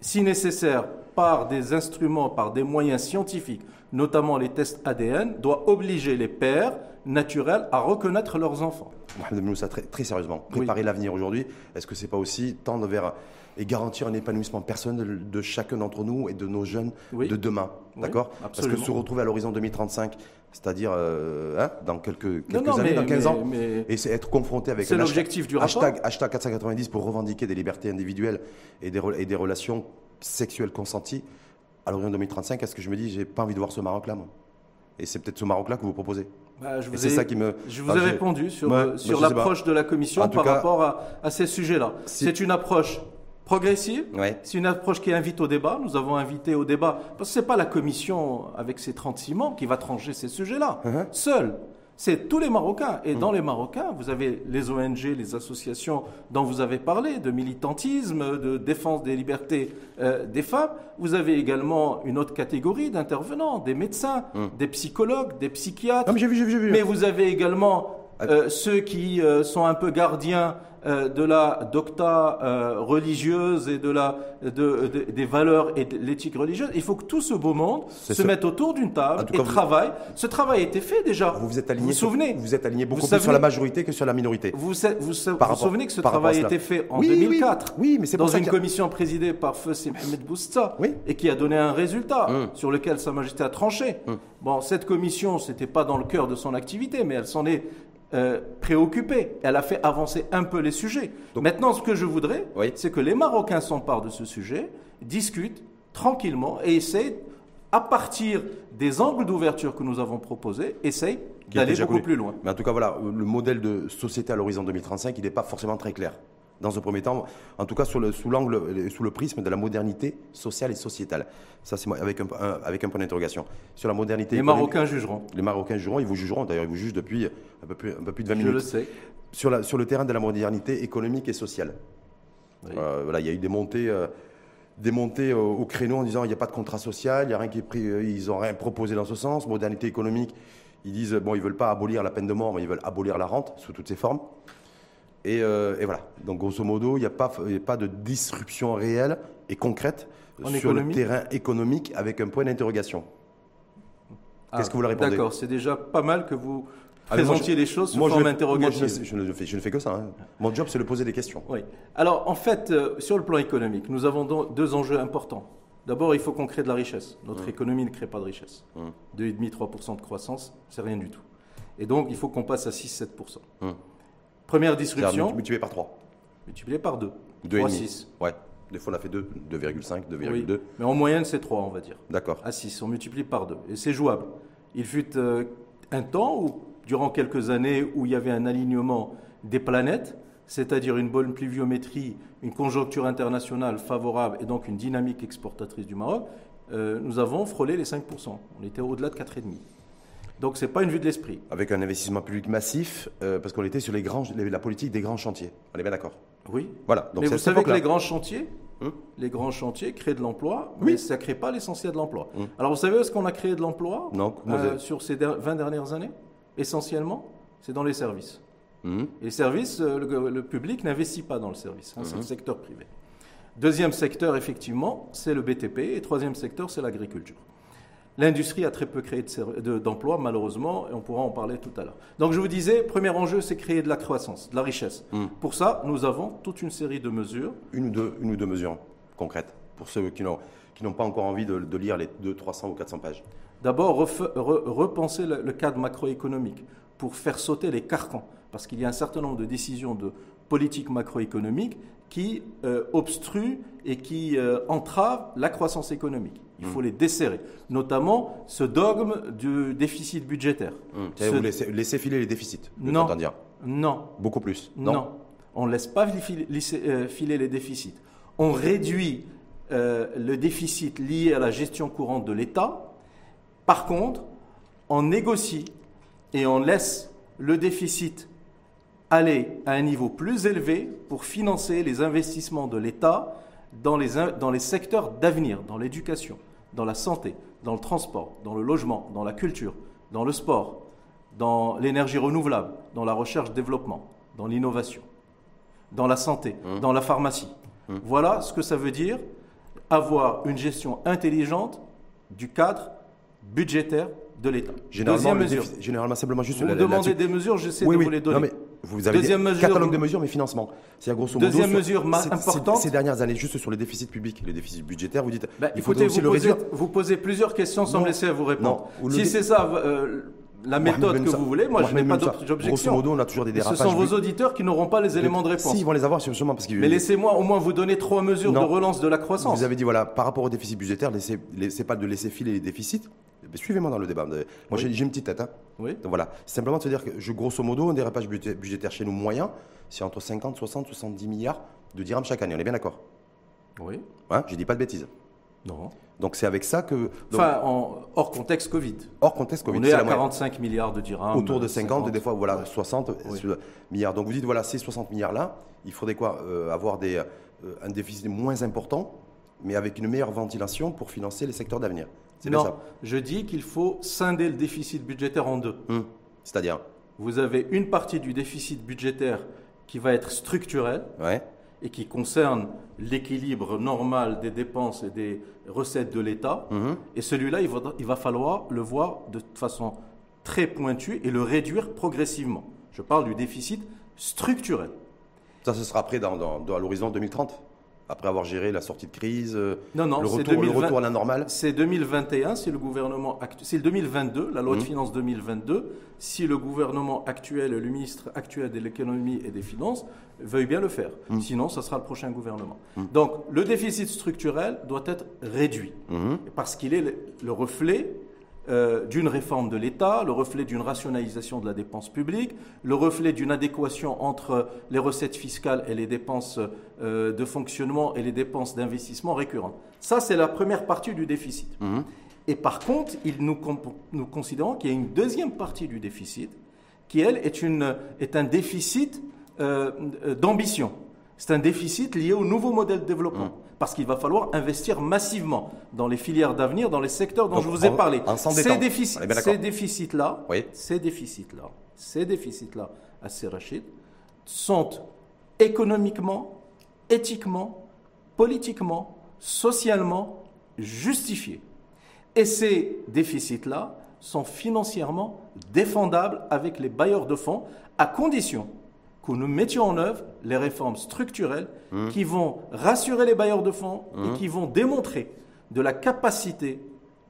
si nécessaire, par des instruments, par des moyens scientifiques, notamment les tests ADN, doit obliger les pères naturels à reconnaître leurs enfants. Mohamed Moussa, très, très sérieusement, préparer l'avenir aujourd'hui, est-ce que c'est pas aussi tendre vers et garantir un épanouissement personnel de, chacun d'entre nous et de nos jeunes de demain, d'accord? Parce que se retrouver à l'horizon 2035, c'est-à-dire euh, hein, dans quelques, quelques années, dans 15 ans, et c'est être confronté avec un l'objectif du hashtag, hashtag 490 pour revendiquer des libertés individuelles et des, et des relations sexuelle consentie à l'horizon 2035, est-ce que je me dis, j'ai pas envie de voir ce Maroc-là, moi? Et c'est peut-être ce Maroc-là que vous proposez. Bah, je vous ai, ça qui me. Je vous ai répondu sur, euh, sur l'approche de la Commission par rapport à, à ces sujets-là. C'est une approche progressive. C'est une approche qui invite au débat. Nous avons invité au débat, parce que ce n'est pas la Commission avec ses 36 membres qui va trancher ces sujets-là. Uh-huh. Seule c'est tous les Marocains. Et dans mm. les Marocains, vous avez les ONG, les associations dont vous avez parlé, de militantisme, de défense des libertés euh, des femmes. Vous avez également une autre catégorie d'intervenants, des médecins, mm. des psychologues, des psychiatres. Mais vous avez également. Euh, ceux qui euh, sont un peu gardiens euh, de la docta euh, religieuse et de la, de, des valeurs et de l'éthique religieuse. Il faut que tout ce beau monde se mette autour d'une table et travaille. Ce travail a été fait déjà. Vous vous êtes aligné, vous, souvenez vous êtes aligné beaucoup plus sur la majorité que sur la minorité. Vous vous, vous, souvenez que ce travail a été fait en 2004 oui, mais dans une commission présidée par Feu Mohamed Boustza et qui a donné un résultat hum. sur lequel Sa Majesté a tranché. Hum. Bon, cette commission, c'était pas dans le cœur de son activité, mais elle s'en est euh, préoccupée. Elle a fait avancer un peu les sujets. Maintenant, ce que je voudrais, c'est que les Marocains s'emparent de ce sujet, discutent tranquillement et essayent, à partir des angles d'ouverture que nous avons proposés, essayent d'aller beaucoup plus loin. Mais en tout cas, voilà, le modèle de société à l'horizon 2035, il n'est pas forcément très clair dans un premier temps, en tout cas sous l'angle, sous le prisme de la modernité sociale et sociétale. Ça, c'est avec un, avec un point d'interrogation. Sur la modernité. Les Marocains jugeront. Les Marocains jugeront, ils vous jugeront. D'ailleurs, ils vous jugent depuis un peu plus, un peu plus de 20 minutes. Je le sais. Sur, la, sur le terrain de la modernité économique et sociale. Euh, voilà, il y a eu des montées. Euh, des montées au, créneau en disant il n'y a pas de contrat social, il n'y a rien qui est pris, euh, ils n'ont rien proposé dans ce sens. Modernité économique, ils disent bon, ils veulent pas abolir la peine de mort, mais ils veulent abolir la rente sous toutes ses formes. Euh, et, voilà. Donc, grosso modo, il n'y a, pas, pas de disruption réelle et concrète sur le terrain économique avec un point d'interrogation. Ah, Qu'est-ce que vous leur répondez D'accord, c'est déjà pas mal que vous ah, présentiez les choses sous forme interrogative. Je, ne fais, je ne fais que ça. Hein. Mon job, c'est de poser des questions. Oui. Alors, en fait, euh, sur le plan économique, nous avons deux enjeux importants. D'abord, il faut qu'on crée de la richesse. Notre mmh. économie ne crée pas de richesse. 2,5-3% mmh. de croissance, c'est rien du tout. Et donc, il faut qu'on passe à 6-7%. Première disruption. Multiplié par 3. Multiplié par 2. 2 6. Ouais. Des fois, on a fait 2, 2,5, 2,2. Mais en moyenne, c'est 3, on va dire. D'accord. À 6, on multiplie par 2. Et c'est jouable. Il fut euh, un temps où, durant quelques années, où il y avait un alignement des planètes, c'est-à-dire une bonne pluviométrie, une conjoncture internationale favorable et donc une dynamique exportatrice du Maroc, euh, nous avons frôlé les 5%. On était au-delà de 4,5%. Donc ce n'est pas une vue de l'esprit. Avec un investissement public massif, euh, parce qu'on était sur les grands, la politique des grands chantiers. On est bien d'accord Oui. Voilà. Donc mais vous savez que les grands chantiers, hum les grands chantiers créent de l'emploi, mais ça ne crée pas l'essentiel de l'emploi. Hum. Alors vous savez où est-ce qu'on a créé de l'emploi euh, sur ces 20 dernières années Essentiellement, c'est dans les services. Hum. Et les services, euh, le, public n'investit pas dans le service, hein, c'est le secteur privé. Deuxième secteur, effectivement, c'est le BTP. Et troisième secteur, c'est l'agriculture. L'industrie a très peu créé d'emplois, malheureusement, et on pourra en parler tout à l'heure. Donc je vous disais, premier enjeu, c'est créer de la croissance, de la richesse. Hmm. Pour ça, nous avons toute une série de mesures. Une ou deux, une ou deux mesures concrètes, pour ceux qui n'ont pas encore envie de, lire les 200, 300 ou 400 pages. D'abord, repenser le, cadre macroéconomique pour faire sauter les carcans, parce qu'il y a un certain nombre de décisions de politique macroéconomique qui euh, obstruent et qui euh, entravent la croissance économique. Il faut hmm. les desserrer, notamment ce dogme du déficit budgétaire. Mmh. Vous laissez, filer les déficits, non, non. Beaucoup plus Non. On ne laisse pas euh, filer les déficits. On réduit le déficit lié à la gestion courante de l'État. Par contre, on négocie et on laisse le déficit aller à un niveau plus élevé pour financer les investissements de l'État dans les, dans les secteurs d'avenir, dans l'éducation, dans la santé, dans le transport, dans le logement, dans la culture, dans le sport, dans l'énergie renouvelable, dans la recherche-développement, dans l'innovation, dans la santé, mmh. dans la pharmacie. Mmh. Voilà ce que ça veut dire avoir une gestion intelligente du cadre budgétaire de l'État. Généralement, mesure. généralement, simplement juste... Vous me demandez des mesures, j'essaie de vous les donner. Vous avez Deuxième mesure, catalogue de mesures, mais financement. C'est grosso modo. Deuxième mesure importante. Ces dernières années, juste sur les déficits publics, les déficits budgétaires, vous dites. Bah, il faut aussi le réduire. Vous posez plusieurs questions sans me laisser vous répondre. si c'est ça. Euh, la méthode que vous voulez, moi je n'ai pas d'objection. Grosso modo, on a toujours des dérapages. Ce sont vos auditeurs qui n'auront pas les éléments de réponse. Si, ils vont les avoir sûrement parce Mais laissez-moi au moins vous donner trois mesures de relance de la croissance. Vous avez dit voilà, par rapport au déficit budgétaire, laissez pas de laisser filer les déficits, Suivez-moi dans le débat. Moi, j'ai une petite tête. Hein. Oui. Donc voilà, simplement de se dire que, je, grosso modo, un dérapage budgétaire chez nous moyen, c'est entre 50, 60, 70 milliards de dirhams chaque année. On est bien d'accord? Oui. Hein? Je dis pas de bêtises. Non. Donc c'est avec ça que. enfin, hors contexte Covid. Hors contexte Covid. On est, à 45 milliards de dirhams. Autour de 50, des fois, voilà, 60 milliards. Donc vous dites, voilà, ces 60 milliards-là, il faudrait quoi euh, Avoir des, euh, un déficit moins important, mais avec une meilleure ventilation pour financer les secteurs d'avenir. Non, je dis qu'il faut scinder le déficit budgétaire en deux. Hum. C'est-à-dire Vous avez une partie du déficit budgétaire qui va être structurel et qui concerne l'équilibre normal des dépenses et des recettes de l'État. Hum. Et celui-là, il va, il va falloir le voir de façon très pointue et le réduire progressivement. Je parle du déficit structurel. Ça, ce sera après dans, dans, à l'horizon 2030 après avoir géré la sortie de crise, euh, non, non, le, retour, le retour à la normale C'est 2021, c'est le gouvernement c'est le 2022, la loi de mmh. finances 2022, si le gouvernement actuel, le ministre actuel de l'économie et des finances veuille bien le faire. Mmh. Sinon, ça sera le prochain gouvernement. Mmh. Donc, le déficit structurel doit être réduit parce qu'il est le reflet euh, d'une réforme de l'État, le reflet d'une rationalisation de la dépense publique, le reflet d'une adéquation entre les recettes fiscales et les dépenses euh, de fonctionnement et les dépenses d'investissement récurrentes. Ça, c'est la première partie du déficit. Mhm. Et par contre, nous, nous considérons qu'il y a une deuxième partie du déficit qui, elle, est, une, est un déficit euh, d'ambition. C'est un déficit lié au nouveau modèle de développement. Mhm parce qu'il va falloir investir massivement dans les filières d'avenir, dans les secteurs dont je vous ai parlé. ces, déficits, ces déficits-là, ces déficits-là, ces déficits-là, assez Rachid, sont économiquement, éthiquement, politiquement, socialement justifiés. Et ces déficits-là sont financièrement défendables avec les bailleurs de fonds, à condition que nous mettions en œuvre les réformes structurelles mmh. qui vont rassurer les bailleurs de fonds et mmh. qui vont démontrer de la capacité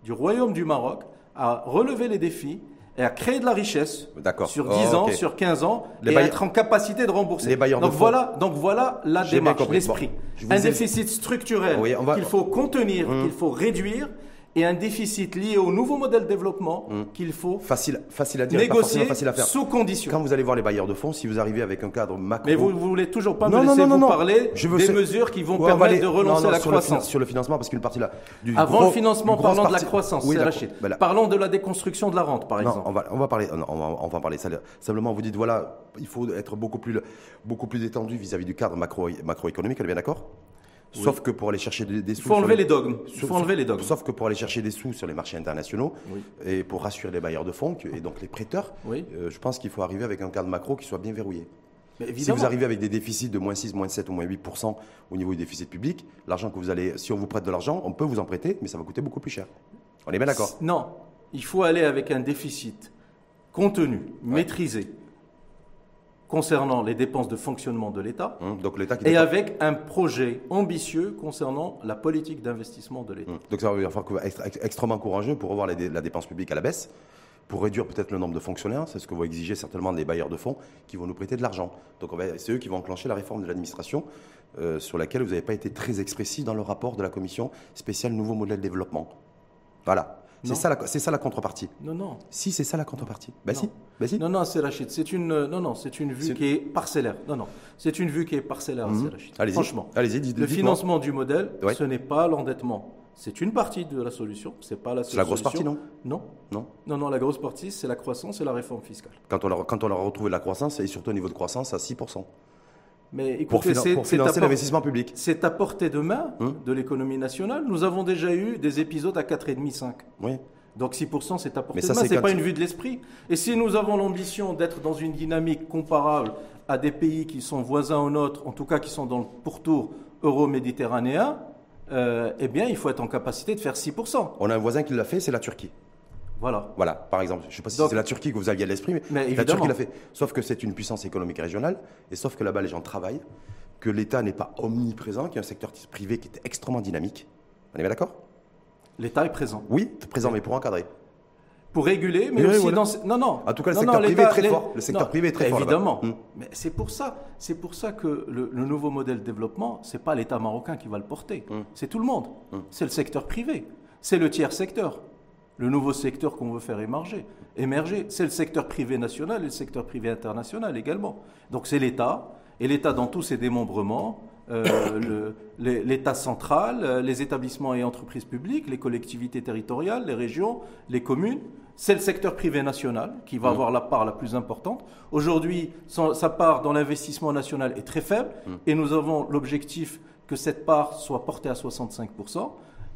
du Royaume du Maroc à relever les défis et à créer de la richesse sur 10 ans, sur 15 ans, et à être en capacité de rembourser. Les bailleurs donc, de voilà, donc voilà la démarche, l'esprit. Un déficit structurel qu'il faut contenir, mmh. qu'il faut réduire, et un déficit lié au nouveau modèle de développement hmm. qu'il faut facile, facile à dire, négocier facile à faire. sous condition. Quand vous allez voir les bailleurs de fonds, si vous arrivez avec un cadre macro... Mais vous ne voulez toujours pas me laisser vous parler Je veux des mesures qui vont permettre de relancer la croissance. sur le financement, parce qu'une partie là... Du Avant le financement, parlons de la croissance, oui, Parlons de la déconstruction de la rente, par exemple. On va, on va parler, on va, on va en parler. Simplement, vous dites, voilà, il faut être beaucoup plus, beaucoup plus détendu vis-à-vis du cadre macro, macroéconomique, elle est bien d'accord? Sauf que pour aller chercher des, sous. Il faut enlever les dogmes. Faut enlever les dogmes. Sauf que pour aller chercher des sous sur les marchés internationaux et pour rassurer les bailleurs de fonds et donc les prêteurs, euh, je pense qu'il faut arriver avec un cadre macro qui soit bien verrouillé. si vous arrivez avec des déficits de moins 6, moins 7 ou moins 8% au niveau du déficit public, l'argent que vous allez, si on vous prête de l'argent, on peut vous en prêter, mais ça va coûter beaucoup plus cher. On est bien d'accord? Non, il faut aller avec un déficit contenu, maîtrisé, concernant les dépenses de fonctionnement de l'État hum, et avec un projet ambitieux concernant la politique d'investissement de l'État. Hum, donc ça va être extrêmement courageux pour revoir la dépense publique à la baisse, pour réduire peut-être le nombre de fonctionnaires, c'est ce que vont exiger certainement des bailleurs de fonds qui vont nous prêter de l'argent. Donc c'est eux qui vont enclencher la réforme de l'administration euh, sur laquelle vous n'avez pas été très expressif dans le rapport de la commission spéciale Nouveau Modèle de Développement. Voilà. C'est ça, la, ça la contrepartie. Non, non. Si, c'est ça la contrepartie. Ben si. Ben si. Non, non, c'est Rachid. C'est une, non, non, c'est une vue qui est parcellaire. Non, non. C'est une vue qui est parcellaire, mmh. c'est Rachid. Allez Franchement. Allez-y, Le financement du modèle, ce n'est pas l'endettement. C'est une partie de la solution. C'est pas la C'est la grosse partie, non? Non. Non. Non, non, la grosse partie, c'est la croissance et la réforme fiscale. Quand on, a, quand on a retrouvé la croissance, et surtout au niveau de croissance, à 6%. Mais pour, financer l'investissement public. C'est à portée de main hum. de l'économie nationale. Nous avons déjà eu des épisodes à 4,5-5. Oui. Donc 6%, c'est à portée de main, ce n'est pas une vue de l'esprit. Et si nous avons l'ambition d'être dans une dynamique comparable à des pays qui sont voisins aux nôtres, en tout cas qui sont dans le pourtour euro-méditerranéen, euh, eh bien, il faut être en capacité de faire 6%. On a un voisin qui l'a fait, c'est la Turquie. Voilà. Voilà, par exemple. Je ne sais pas si c'est la Turquie que vous aviez à l'esprit, mais, la Turquie l'a fait. Sauf que c'est une puissance économique régionale, et sauf que là-bas, les gens travaillent, que l'État n'est pas omniprésent, qu'il y a un secteur privé qui est extrêmement dynamique. On est bien d'accord? L'État est présent. Oui, présent, mais pour encadrer. Pour réguler, mais aussi dans. Non, non. En tout cas, le secteur privé est très fort. Le secteur privé est très fort. Évidemment. Mais c'est pour ça, c'est pour ça que le, nouveau modèle de développement, c'est pas l'État marocain qui va le porter. Hmm. C'est tout le monde. Hmm. C'est le secteur privé. C'est le tiers secteur. Le nouveau secteur qu'on veut faire émerger. Émerger, c'est le secteur privé national et le secteur privé international également. Donc c'est l'État et l'État dans tous ses démembrements euh, l'État central, euh, les établissements et entreprises publiques, les collectivités territoriales, les régions, les communes. C'est le secteur privé national qui va mmh. avoir la part la plus importante. Aujourd'hui, sa part dans l'investissement national est très faible mmh. et nous avons l'objectif que cette part soit portée à 65%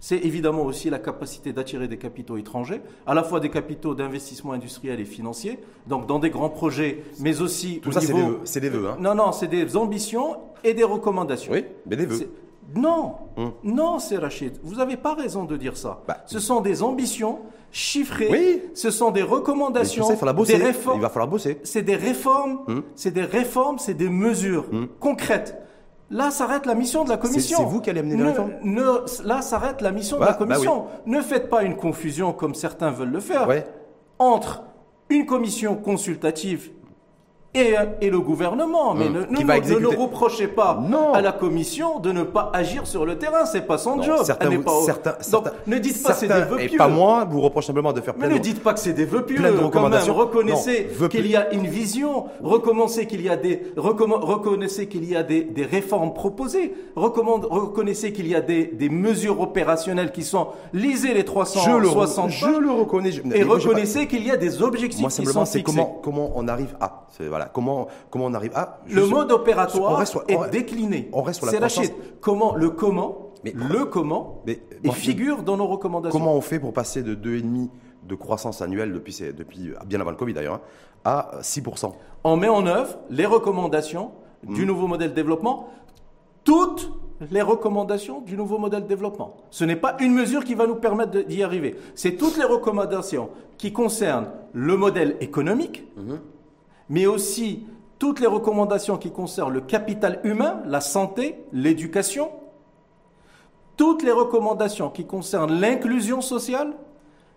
c'est évidemment aussi la capacité d'attirer des capitaux étrangers, à la fois des capitaux d'investissement industriel et financier, donc dans des grands projets, mais aussi Tout ça, c'est des vœux. Hein. Non, non, c'est des ambitions et des recommandations. Oui, mais des vœux. Non, hum. non, c'est Rachid. Vous n'avez pas raison de dire ça. Bah, ce sont des ambitions chiffrées. Oui. Ce sont des recommandations. il, des réformes. il va falloir bosser. C'est des réformes. Hum. C'est des réformes. C'est des mesures hum. concrètes. Là s'arrête la mission de la commission. C'est vous qui allez amener les réformes? Là s'arrête la mission de la bah commission. Ne faites pas une confusion comme certains veulent le faire ouais. entre une commission consultative et, le gouvernement. Mais hum. ne, ne, reprochez pas à la Commission de ne pas agir sur le terrain. C'est pas son job. Certains, pas certains, Donc, ne dites pas c'est des vœux pieux. Et pas moi, vous reprochez simplement de faire plein Mais ne dites pas que c'est des vœux pieux. Plein de recommandations. Reconnaissez qu'il y a une vision. Recommencez qu'il y a des, reconnaissez qu'il y a des, des réformes proposées. Recommande, reconnaissez qu'il y a des, des mesures opérationnelles qui sont, lisez les 360 je le, je le reconnais. et reconnaissez qu'il y a des objectifs moi, qui sont fixés. Comment, comment on arrive à, voilà, Comment, comment on arrive à Le mode opératoire est décliné. On reste sur la croissance. Comment le comment le comment mais, et figure dans nos recommandations. Comment on fait pour passer de 2,5 de croissance annuelle depuis, depuis bien avant le Covid d'ailleurs hein, à 6% On met en œuvre les recommandations du hmm. nouveau modèle de développement, toutes les recommandations du nouveau modèle de développement. Ce n'est pas une mesure qui va nous permettre d'y arriver. C'est toutes les recommandations qui concernent le modèle économique, hmm mais aussi toutes les recommandations qui concernent le capital humain, la santé, l'éducation, toutes les recommandations qui concernent l'inclusion sociale,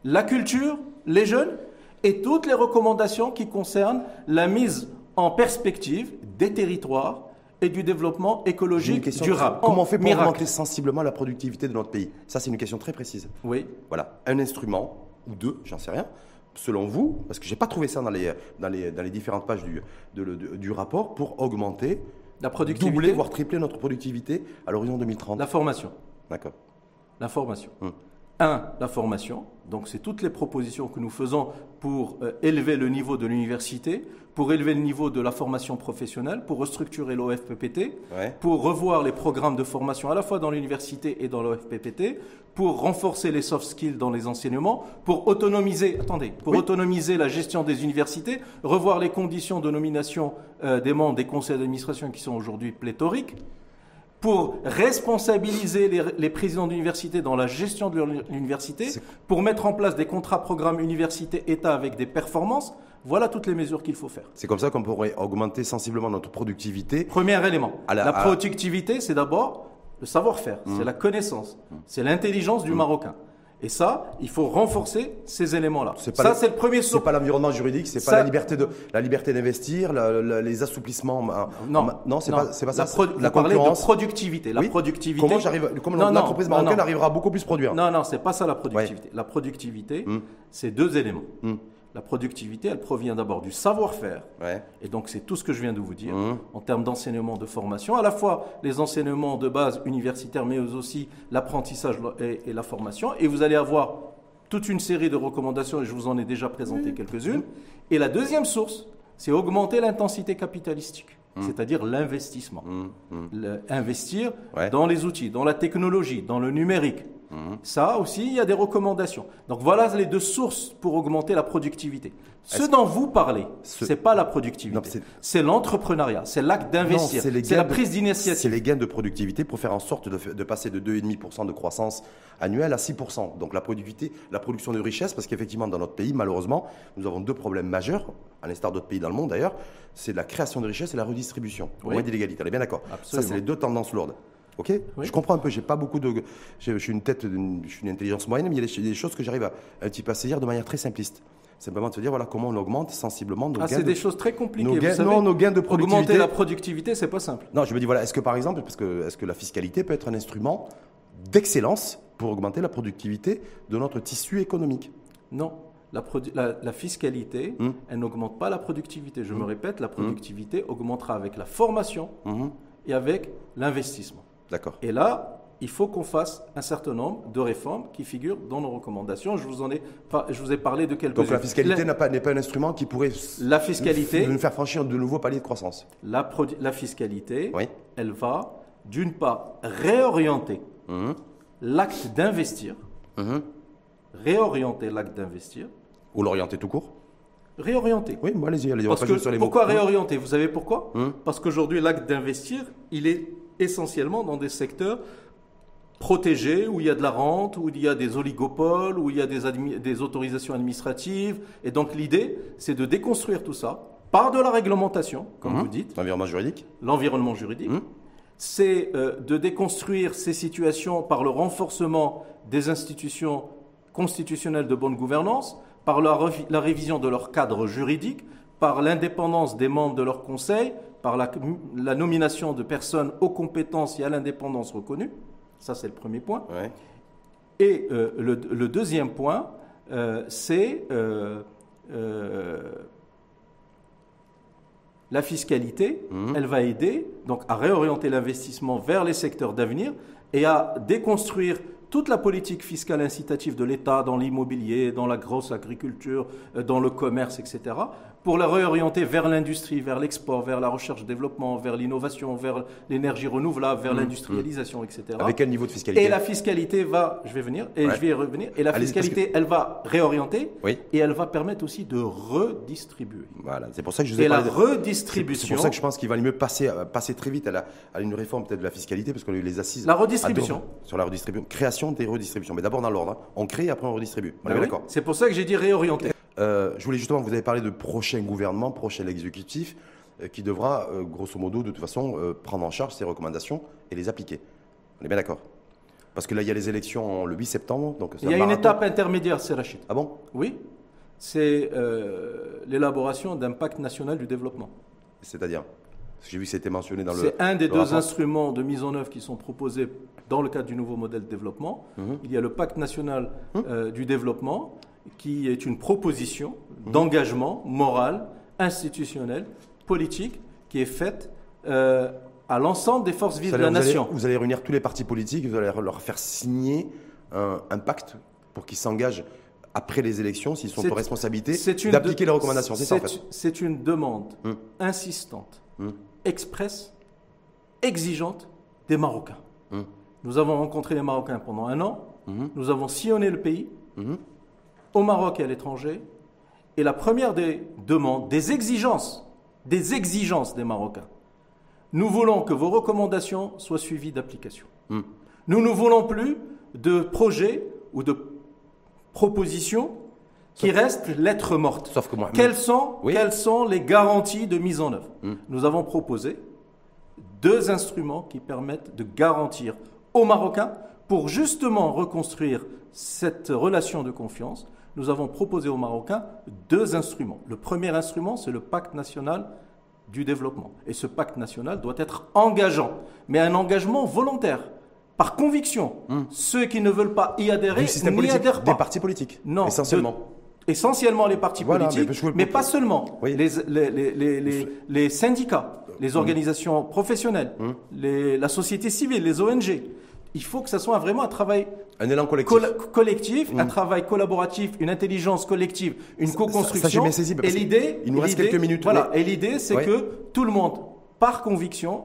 la culture, les jeunes, et toutes les recommandations qui concernent la mise en perspective des territoires et du développement écologique durable. Comment on fait pour augmenter sensiblement la productivité de notre pays? Ça, c'est une question très précise. Oui. Voilà, un instrument ou deux, j'en sais rien. Selon vous, parce que je n'ai pas trouvé ça dans les, dans les, dans les différentes pages du, du rapport, pour augmenter, la productivité. doubler, voire tripler notre productivité à l'horizon 2030 La formation. D'accord. La formation. Hum. Un, la formation. Donc, c'est toutes les propositions que nous faisons pour euh, élever le niveau de l'université, pour élever le niveau de la formation professionnelle, pour restructurer l'OFPPT, pour revoir les programmes de formation à la fois dans l'université et dans l'OFPPT, pour renforcer les soft skills dans les enseignements, pour autonomiser, attendez, pour autonomiser la gestion des universités, revoir les conditions de nomination euh, des membres des conseils d'administration qui sont aujourd'hui pléthoriques pour responsabiliser les, présidents d'université dans la gestion de l'université, pour mettre en place des contrats programmes université-État avec des performances. Voilà toutes les mesures qu'il faut faire. C'est comme ça qu'on pourrait augmenter sensiblement notre productivité. Premier élément. la, productivité, c'est d'abord le savoir-faire, c'est mmh. la connaissance, mmh. c'est l'intelligence du mmh. Marocain. Et ça, il faut renforcer ces éléments-là. Ça, c'est le premier saut. C'est pas l'environnement juridique, c'est pas la liberté de la liberté d'investir, les assouplissements. Non, non, c'est pas, pas ça. La, concurrence. de productivité. La productivité. Comment j'arrive Comment l'entreprise marocaine arrivera à beaucoup plus produire Non, non, c'est pas ça la productivité. La productivité, hum. c'est deux éléments. Hum. La productivité, elle provient d'abord du savoir-faire. Et donc, c'est tout ce que je viens de vous dire mmh. en termes d'enseignement, de formation, à la fois les enseignements de base universitaires, mais aussi l'apprentissage et, la formation. Et vous allez avoir toute une série de recommandations, et je vous en ai déjà présenté mmh. quelques-unes. Et la deuxième source, c'est augmenter l'intensité capitalistique, mmh. c'est-à-dire l'investissement. investir dans les outils, dans la technologie, dans le numérique, ça aussi, il y a des recommandations. Donc voilà les deux sources pour augmenter la productivité. Ce dont vous parlez, ce n'est pas la productivité, c'est l'entrepreneuriat, c'est l'acte d'investir, c'est la prise d'initiative. C'est les gains de productivité pour faire en sorte de, passer de 2,5% de croissance annuelle à 6%. Donc la productivité, la production de richesse, parce qu'effectivement dans notre pays, malheureusement, nous avons deux problèmes majeurs, à l'instar d'autres pays dans le monde d'ailleurs, c'est la création de richesse et la redistribution, au moins d'inégalité. On est bien d'accord Ça, c'est les deux tendances lourdes. Ok Je comprends un peu, j'ai pas beaucoup de. Je suis une tête, je suis une intelligence moyenne, mais il y a des, choses que j'arrive à un petit peu à saisir de manière très simpliste. Simplement de se dire voilà comment on augmente sensiblement nos ah, gains. c'est des choses très compliquées. Nos gains, non, nos gains de productivité. Augmenter la productivité, c'est pas simple. Non, je me dis voilà, est-ce que par exemple, parce que est-ce que la fiscalité peut être un instrument d'excellence pour augmenter la productivité de notre tissu économique? Non. La, la, fiscalité, hum. elle n'augmente pas la productivité. Je me hum. répète, la hum. productivité augmentera avec la formation et avec l'investissement. D'accord. Et là, il faut qu'on fasse un certain nombre de réformes qui figurent dans nos recommandations. Je vous, en ai, je vous ai parlé de quelques Donc la fiscalité n'est pas, pas, un instrument qui pourrait la fiscalité, nous faire franchir de nouveaux paliers de croissance. La, la fiscalité, elle va d'une part réorienter mmh. l'acte d'investir, mmh. réorienter l'acte d'investir. Ou l'orienter tout court Réorienter. Oui, allez-y, allez-y. Pourquoi réorienter Vous savez pourquoi? Mmh. Parce qu'aujourd'hui, l'acte d'investir, il est essentiellement dans des secteurs protégés, où il y a de la rente, où il y a des oligopoles, où il y a des, des autorisations administratives. Et donc l'idée, c'est de déconstruire tout ça par de la réglementation, comme mmh. vous dites. L'environnement juridique. L'environnement juridique. C'est euh, de déconstruire ces situations par le renforcement des institutions constitutionnelles de bonne gouvernance, par la, la révision de leur cadre juridique, par l'indépendance des membres de leur conseil, par la, nomination de personnes aux compétences et à l'indépendance reconnues. Ça, c'est le premier point. Et euh, le, deuxième point, euh, c'est euh, la fiscalité. Mmh. Elle va aider donc à réorienter l'investissement vers les secteurs d'avenir et à déconstruire toute la politique fiscale incitative de l'État dans l'immobilier, dans la grosse agriculture, dans le commerce, etc., pour la réorienter vers l'industrie, vers l'export, vers la recherche-développement, vers l'innovation, vers l'énergie renouvelable, vers mmh, l'industrialisation, etc. Avec quel niveau de fiscalité Et la fiscalité va, je vais venir, et je vais y revenir, et la fiscalité, elle va réorienter, et elle va permettre aussi de redistribuer. Voilà, c'est pour ça que je vous ai et la redistribution. C'est pour ça que je pense qu'il va mieux passer, euh, passer très vite à, à une réforme peut-être de la fiscalité, parce qu'on a eu les assises. La redistribution. Sur la redistribution, création des redistributions, mais d'abord dans l'ordre. Hein. On crée, après on redistribue. On est ben d'accord. C'est pour ça que j'ai dit réorienter. Euh, je voulais justement, vous avez parlé de prochain gouvernement, prochain exécutif, euh, qui devra, euh, grosso modo, de toute façon, prendre en charge ces recommandations et les appliquer. On est bien d'accord? Parce que là, il y a les élections le 8 septembre. Donc il y a une étape intermédiaire, c'est Rachid. Ah bon? Oui. C'est l'élaboration d'un pacte national du développement. C'est-à-dire? J'ai vu que c'était mentionné dans le. C'est un des deux instruments de mise en œuvre qui sont proposés dans le cadre du nouveau modèle de développement. Mhm. Il y a le pacte national mhm. du développement, qui est une proposition d'engagement moral, institutionnel, politique, qui est faite euh, à l'ensemble des forces vives de la nation. vous allez réunir tous les partis politiques, vous allez leur faire signer un, pacte pour qu'ils s'engagent après les élections, s'ils sont en responsabilité, d'appliquer les recommandations. C'est ça en fait. C'est une demande hum. insistante, hum. expresse, exigeante des Marocains. Hum. Nous avons rencontré les Marocains pendant un an, nous avons sillonné le pays, au Maroc et à l'étranger, et la première des demandes, des exigences, des exigences des Marocains, nous voulons que vos recommandations soient suivies d'application. Nous ne voulons plus de projets ou de propositions qui restent lettres mortes. Sauf que moi, quelles, sont, quelles sont les garanties de mise en œuvre hmm. Nous avons proposé deux instruments qui permettent de garantir aux Marocains, pour justement reconstruire cette relation de confiance, nous avons proposé aux Marocains deux instruments. Le premier instrument, c'est le pacte national du développement. Et ce pacte national doit être engageant, mais un engagement volontaire par conviction. Hmm. Ceux qui ne veulent pas y adhérer n'y adhèrent pas. Des partis politiques, non, essentiellement. essentiellement les partis politiques, mais, pas seulement. Les, les, syndicats, les hmm. organisations professionnelles, hmm. la société civile, les ONG. Il faut que ce soit vraiment un travail un élan collectif, collectif un travail collaboratif, une intelligence collective, une co-construction. Et l'idée, il nous reste quelques minutes. Voilà. Et l'idée, c'est que tout le monde, par conviction,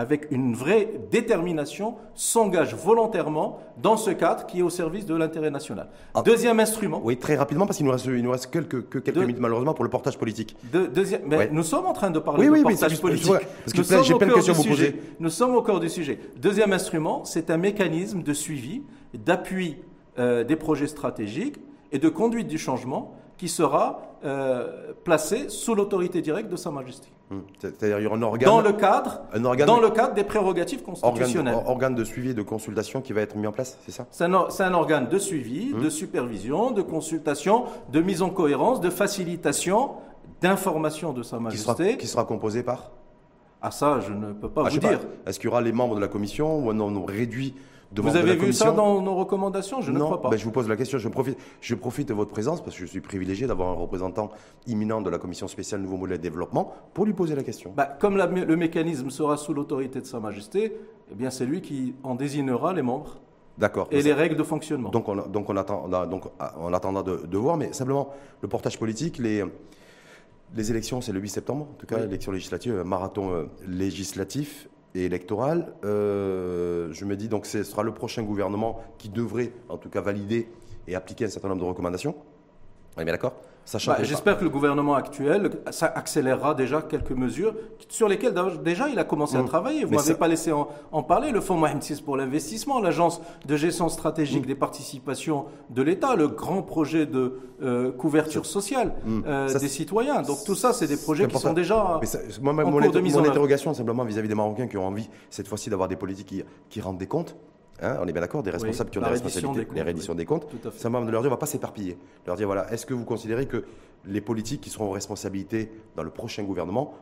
avec une vraie détermination, s'engage volontairement dans ce cadre qui est au service de l'intérêt national. Ah. Deuxième instrument. Oui, très rapidement, parce qu'il nous reste, il nous reste quelques, quelques minutes malheureusement pour le portage politique. deuxième, mais nous sommes en train de parler de portage politique. parce que j'ai plein de questions à vous poser. Nous sommes au cœur du sujet. Deuxième instrument, c'est un mécanisme de suivi, d'appui euh, des projets stratégiques et de conduite du changement qui sera euh, placé sous l'autorité directe de Sa Majesté. Hmm. C'est-à-dire il y aura un organe dans le cadre, un organe dans le cadre des prérogatives constitutionnelles. Organe, organe, de suivi et de consultation qui va être mis en place, c'est ça? C'est un, organe de suivi, hmm. de supervision, de consultation, de mise en cohérence, de facilitation, d'information de Sa Majesté. Qui sera, composé par? Ah ça, je ne peux pas ah, vous dire. Est-ce qu'il y aura les membres de la commission ou un nombre réduit vous avez vu ça dans nos recommandations? Je ne crois pas. Ben, je vous pose la question. Je profite, je profite de votre présence parce que je suis privilégié d'avoir un représentant imminent de la commission spéciale Nouveau Modèle de Développement pour lui poser la question. Ben, comme le mécanisme sera sous l'autorité de Sa Majesté, eh bien c'est lui qui en désignera les membres. D'accord. Et les règles de fonctionnement. Donc on, donc on attend, donc on attendra de, voir, mais simplement le portage politique, les, les élections, c'est le 8 septembre, en tout cas, l'élection législative, marathon euh, législatif et électorale. Euh, je me dis donc ce sera le prochain gouvernement qui devrait en tout cas valider et appliquer un certain nombre de recommandations. On est bien d'accord? Bah, J'espère que le gouvernement actuel ça accélérera déjà quelques mesures sur lesquelles déjà il a commencé à mmh. travailler. Vous ne m'avez pas laissé en, parler. Le Fonds Mohamed VI pour l'investissement, l'Agence de gestion stratégique mmh. des participations de l'État, le grand projet de euh, couverture sociale mmh. euh, des citoyens. Donc tout ça, c'est des projets qui sont déjà moi, en mon, cours de mise mon interrogation simplement vis-à-vis des Marocains qui ont envie cette fois-ci d'avoir des politiques qui, qui rendent des comptes. Hein, on est bien d'accord, des responsables qui ont des responsabilités, les redditions des comptes. Ça m'a de leur dire, on ne va pas s'éparpiller. Leur dire, voilà, est-ce que vous considérez que les politiques qui seront en responsabilité dans le prochain gouvernement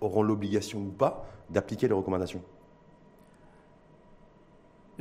auront l'obligation ou pas d'appliquer les recommandations?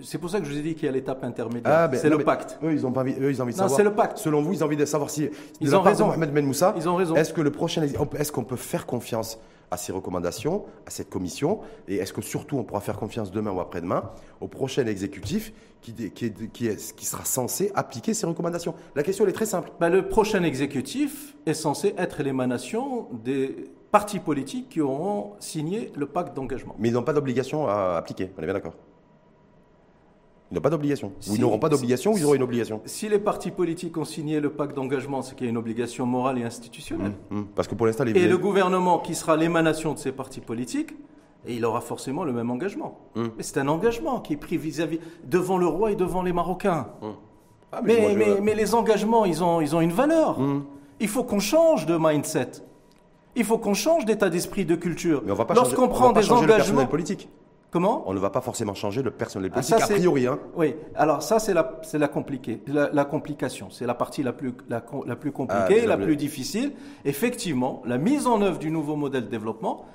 C'est pour ça que je vous ai dit qu'il y a l'étape intermédiaire. Ah, ben, c'est le pacte. Eux, ils ont envie, eux, ils ont envie de non, c'est le pacte. Selon vous, ils ont envie de savoir si. Ils ont raison. Mohamed Ben Moussa. Ils ont raison. Est-ce que le prochain, est-ce qu'on peut faire confiance à ces recommandations, à cette commission Et est-ce que surtout on pourra faire confiance demain ou après-demain au prochain exécutif qui, qui, qui, qui, sera censé appliquer ces recommandations? La question elle est très simple. Ben, le prochain exécutif est censé être l'émanation des partis politiques qui auront signé le pacte d'engagement. Mais ils n'ont pas d'obligation à appliquer, on est bien d'accord? Ils n'ont pas d'obligation. ou ils n'auront pas d'obligation ou ils auront une obligation. Si les partis politiques ont signé le pacte d'engagement, c'est qu'il y a une obligation morale et institutionnelle. Mmh, mmh. Parce que pour l'instant, Et le gouvernement qui sera l'émanation de ces partis politiques, et il aura forcément le même engagement. Mmh. Mais c'est un engagement qui est pris vis-à-vis devant le roi et devant les Marocains. Ah, mais, mais, les engagements, ils ont, ils ont une valeur. Il faut qu'on change de mindset. Il faut qu'on change d'état d'esprit, de culture. Mais on va pas Lorsqu'on prend des engagements politiques. Comment On ne va pas forcément changer le personnel ah, politique, a priori. Hein. Oui, alors ça, c'est la, la, complication. C'est la partie la plus, la, plus compliquée, ah, la plus difficile. Effectivement, la mise en œuvre du nouveau modèle de développement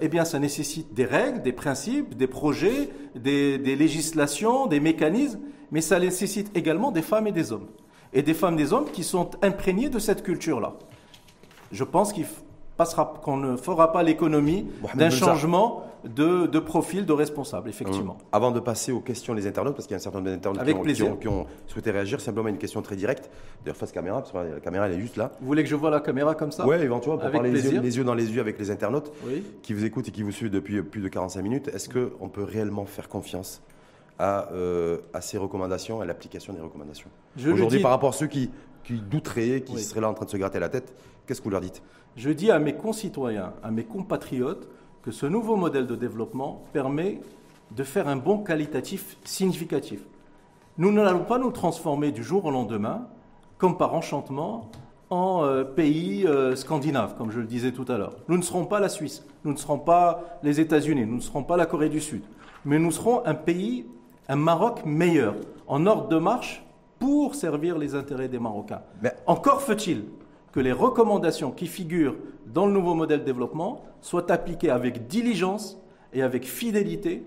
eh bien, ça nécessite des règles, des principes, des projets, des, des législations, des mécanismes, mais ça nécessite également des femmes et des hommes. Et des femmes et des hommes qui sont imprégnés de cette culture-là. Je pense qu'il passera, qu'on ne fera pas l'économie d'un changement de, de, profil de responsable, effectivement. Hum. Avant de passer aux questions des internautes, parce qu'il y a un certain nombre d'internautes qui, qui, ont souhaité réagir, simplement une question très directe. D'ailleurs, face caméra, parce que la caméra, elle est juste là. Vous voulez que je vois la caméra comme ça? Oui, éventuellement, pour parler les yeux, les yeux, dans les yeux avec les internautes qui vous écoutent et qui vous suivent depuis plus de 45 minutes. Est-ce qu'on peut réellement faire confiance à, euh, à ces recommandations, à l'application des recommandations? Aujourd'hui, par rapport à ceux qui, qui douteraient, qui seraient là en train de se gratter la tête, qu'est-ce que vous leur dites? Je dis à mes concitoyens, à mes compatriotes, que ce nouveau modèle de développement permet de faire un bond qualitatif significatif. Nous n'allons pas nous transformer du jour au lendemain, comme par enchantement, en euh, pays euh, scandinave, comme je le disais tout à l'heure. Nous ne serons pas la Suisse, nous ne serons pas les États-Unis, nous ne serons pas la Corée du Sud, mais nous serons un pays, un Maroc meilleur, en ordre de marche pour servir les intérêts des Marocains. Mais encore faut-il que les recommandations qui figurent dans le nouveau modèle de développement soient appliquées avec diligence et avec fidélité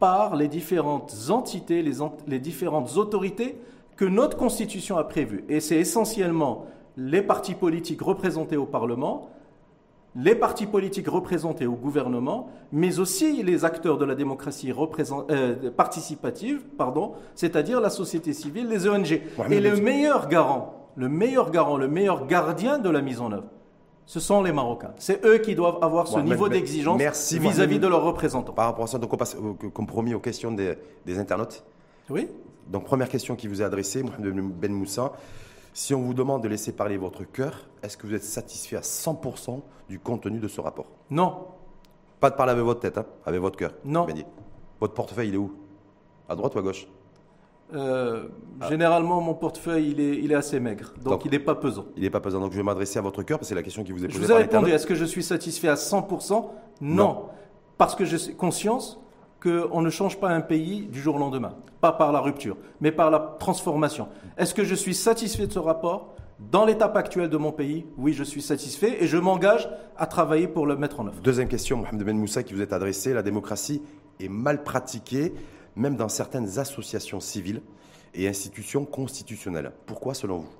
par les différentes entités, les, différentes autorités que notre Constitution a prévues. Et c'est essentiellement les partis politiques représentés au Parlement, les partis politiques représentés au gouvernement, mais aussi les acteurs de la démocratie euh, participative, pardon, c'est-à-dire la société civile, les ONG. et le meilleur garant le meilleur garant, le meilleur gardien de la mise en œuvre, ce sont les Marocains. C'est eux qui doivent avoir ce niveau d'exigence vis-à-vis de leurs représentants. Par rapport à ça, donc on passe, comme promis, aux questions des, internautes. Oui. Donc première question qui vous est adressée, Mohamed Ben Moussa. Si on vous demande de laisser parler votre cœur, est-ce que vous êtes satisfait à 100% du contenu de ce rapport? Non. Pas de parler avec votre tête, hein, avec votre cœur. Non. Votre portefeuille, il est où? À droite ou à gauche? Euh, généralement, mon portefeuille, il est, il est assez maigre, donc, il n'est pas pesant. Il n'est pas pesant, donc je vais m'adresser à votre cœur, parce que c'est la question qui vous est posée. Je vous ai répondu, est-ce que je suis satisfait à 100% non. Parce que j'ai conscience qu'on ne change pas un pays du jour au lendemain, pas par la rupture, mais par la transformation. Est-ce que je suis satisfait de ce rapport? Dans l'étape actuelle de mon pays, oui, je suis satisfait et je m'engage à travailler pour le mettre en œuvre. Deuxième question, Mohamed Ben Moussa, qui vous est adressée. La démocratie est mal pratiquée même dans certaines associations civiles et institutions constitutionnelles. Pourquoi selon vous?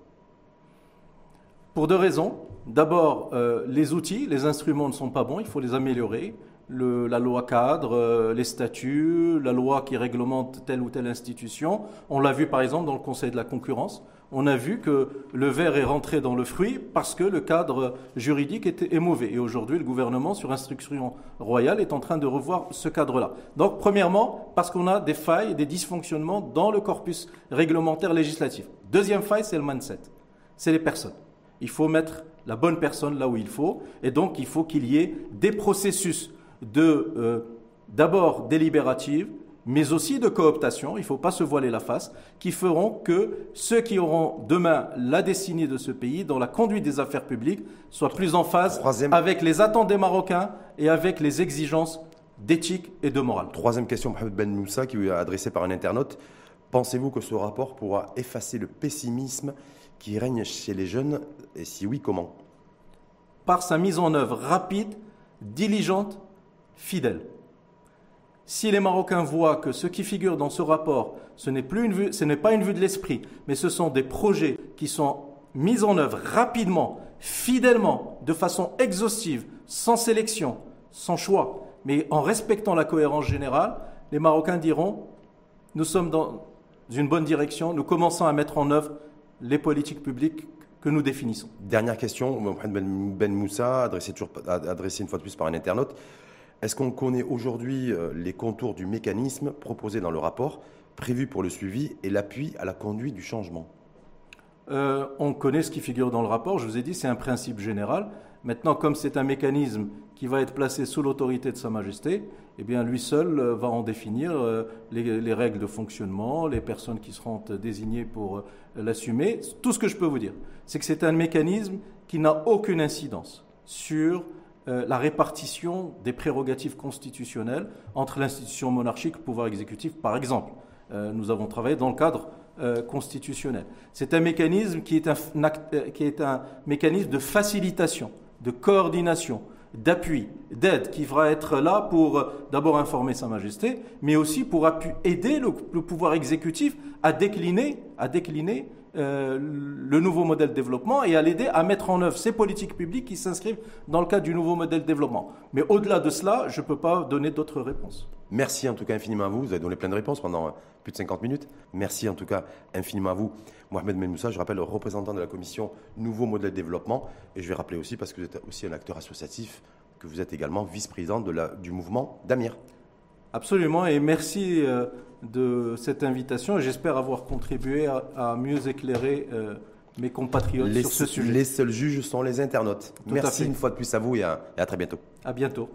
Pour deux raisons. D'abord, euh, les outils, les instruments ne sont pas bons, il faut les améliorer. la loi cadre, euh, les statuts, la loi qui réglemente telle ou telle institution. On l'a vu par exemple dans le Conseil de la concurrence on a vu que le verre est rentré dans le fruit parce que le cadre juridique était, est mauvais. Et aujourd'hui, le gouvernement, sur instruction royale, est en train de revoir ce cadre-là. Donc, premièrement, parce qu'on a des failles, des dysfonctionnements dans le corpus réglementaire législatif. Deuxième faille, c'est le mindset. C'est les personnes. Il faut mettre la bonne personne là où il faut. Et donc, il faut qu'il y ait des processus euh, d'abord, délibérative, mais aussi de cooptation, il ne faut pas se voiler la face, qui feront que ceux qui auront demain la destinée de ce pays, dans la conduite des affaires publiques, soient plus en phase avec les attentes des Marocains et avec les exigences d'éthique et de morale. Troisième question, Mohamed Ben Moussa, qui est adressée par un internaute. Pensez-vous que ce rapport pourra effacer le pessimisme qui règne chez les jeunes? Et si oui, comment? Par sa mise en œuvre rapide, diligente, fidèle. Si les Marocains voient que ce qui figure dans ce rapport, ce n'est pas une vue de l'esprit, mais ce sont des projets qui sont mis en œuvre rapidement, fidèlement, de façon exhaustive, sans sélection, sans choix, mais en respectant la cohérence générale, les Marocains diront nous sommes dans une bonne direction, nous commençons à mettre en œuvre les politiques publiques que nous définissons. Dernière question, Mohamed Ben Moussa, adressé, adressé une fois de plus par un internaute. Est-ce qu'on connaît aujourd'hui euh, les contours du mécanisme proposé dans le rapport, prévu pour le suivi et l'appui à la conduite du changement? Euh, On connaît ce qui figure dans le rapport. Je vous ai dit, c'est un principe général. Maintenant, comme c'est un mécanisme qui va être placé sous l'autorité de Sa Majesté, eh lui seul euh, va en définir les, règles de fonctionnement, les personnes qui seront désignées pour l'assumer. Tout ce que je peux vous dire, c'est que c'est un mécanisme qui n'a aucune incidence sur euh, la répartition des prérogatives constitutionnelles entre l'institution monarchique et le pouvoir exécutif, par exemple. Euh, nous avons travaillé dans le cadre euh, constitutionnel. C'est un mécanisme qui est un, mécanisme de facilitation, de coordination, d'appui, d'aide, qui va être là pour d'abord informer Sa Majesté, mais aussi pour aider le, pouvoir exécutif à décliner, à décliner euh, le nouveau modèle de développement et à l'aider à mettre en œuvre ces politiques publiques qui s'inscrivent dans le cadre du nouveau modèle de développement. Mais au-delà de cela, je ne peux pas donner d'autres réponses. Merci en tout cas infiniment à vous. Vous avez donné plein de réponses pendant plus de 50 minutes. Merci en tout cas infiniment à vous. Mohamed Menmoussa, je rappelle, représentant de la commission Nouveau Modèle de Développement. Et je vais rappeler aussi, parce que vous êtes aussi un acteur associatif, que vous êtes également vice-président du mouvement d'Amir. Absolument, et merci euh, de cette invitation. J'espère avoir contribué à, mieux éclairer euh, mes compatriotes sur ce sujet. Les seuls juges sont les internautes. merci une fois de plus à vous et à, et à très bientôt. À bientôt.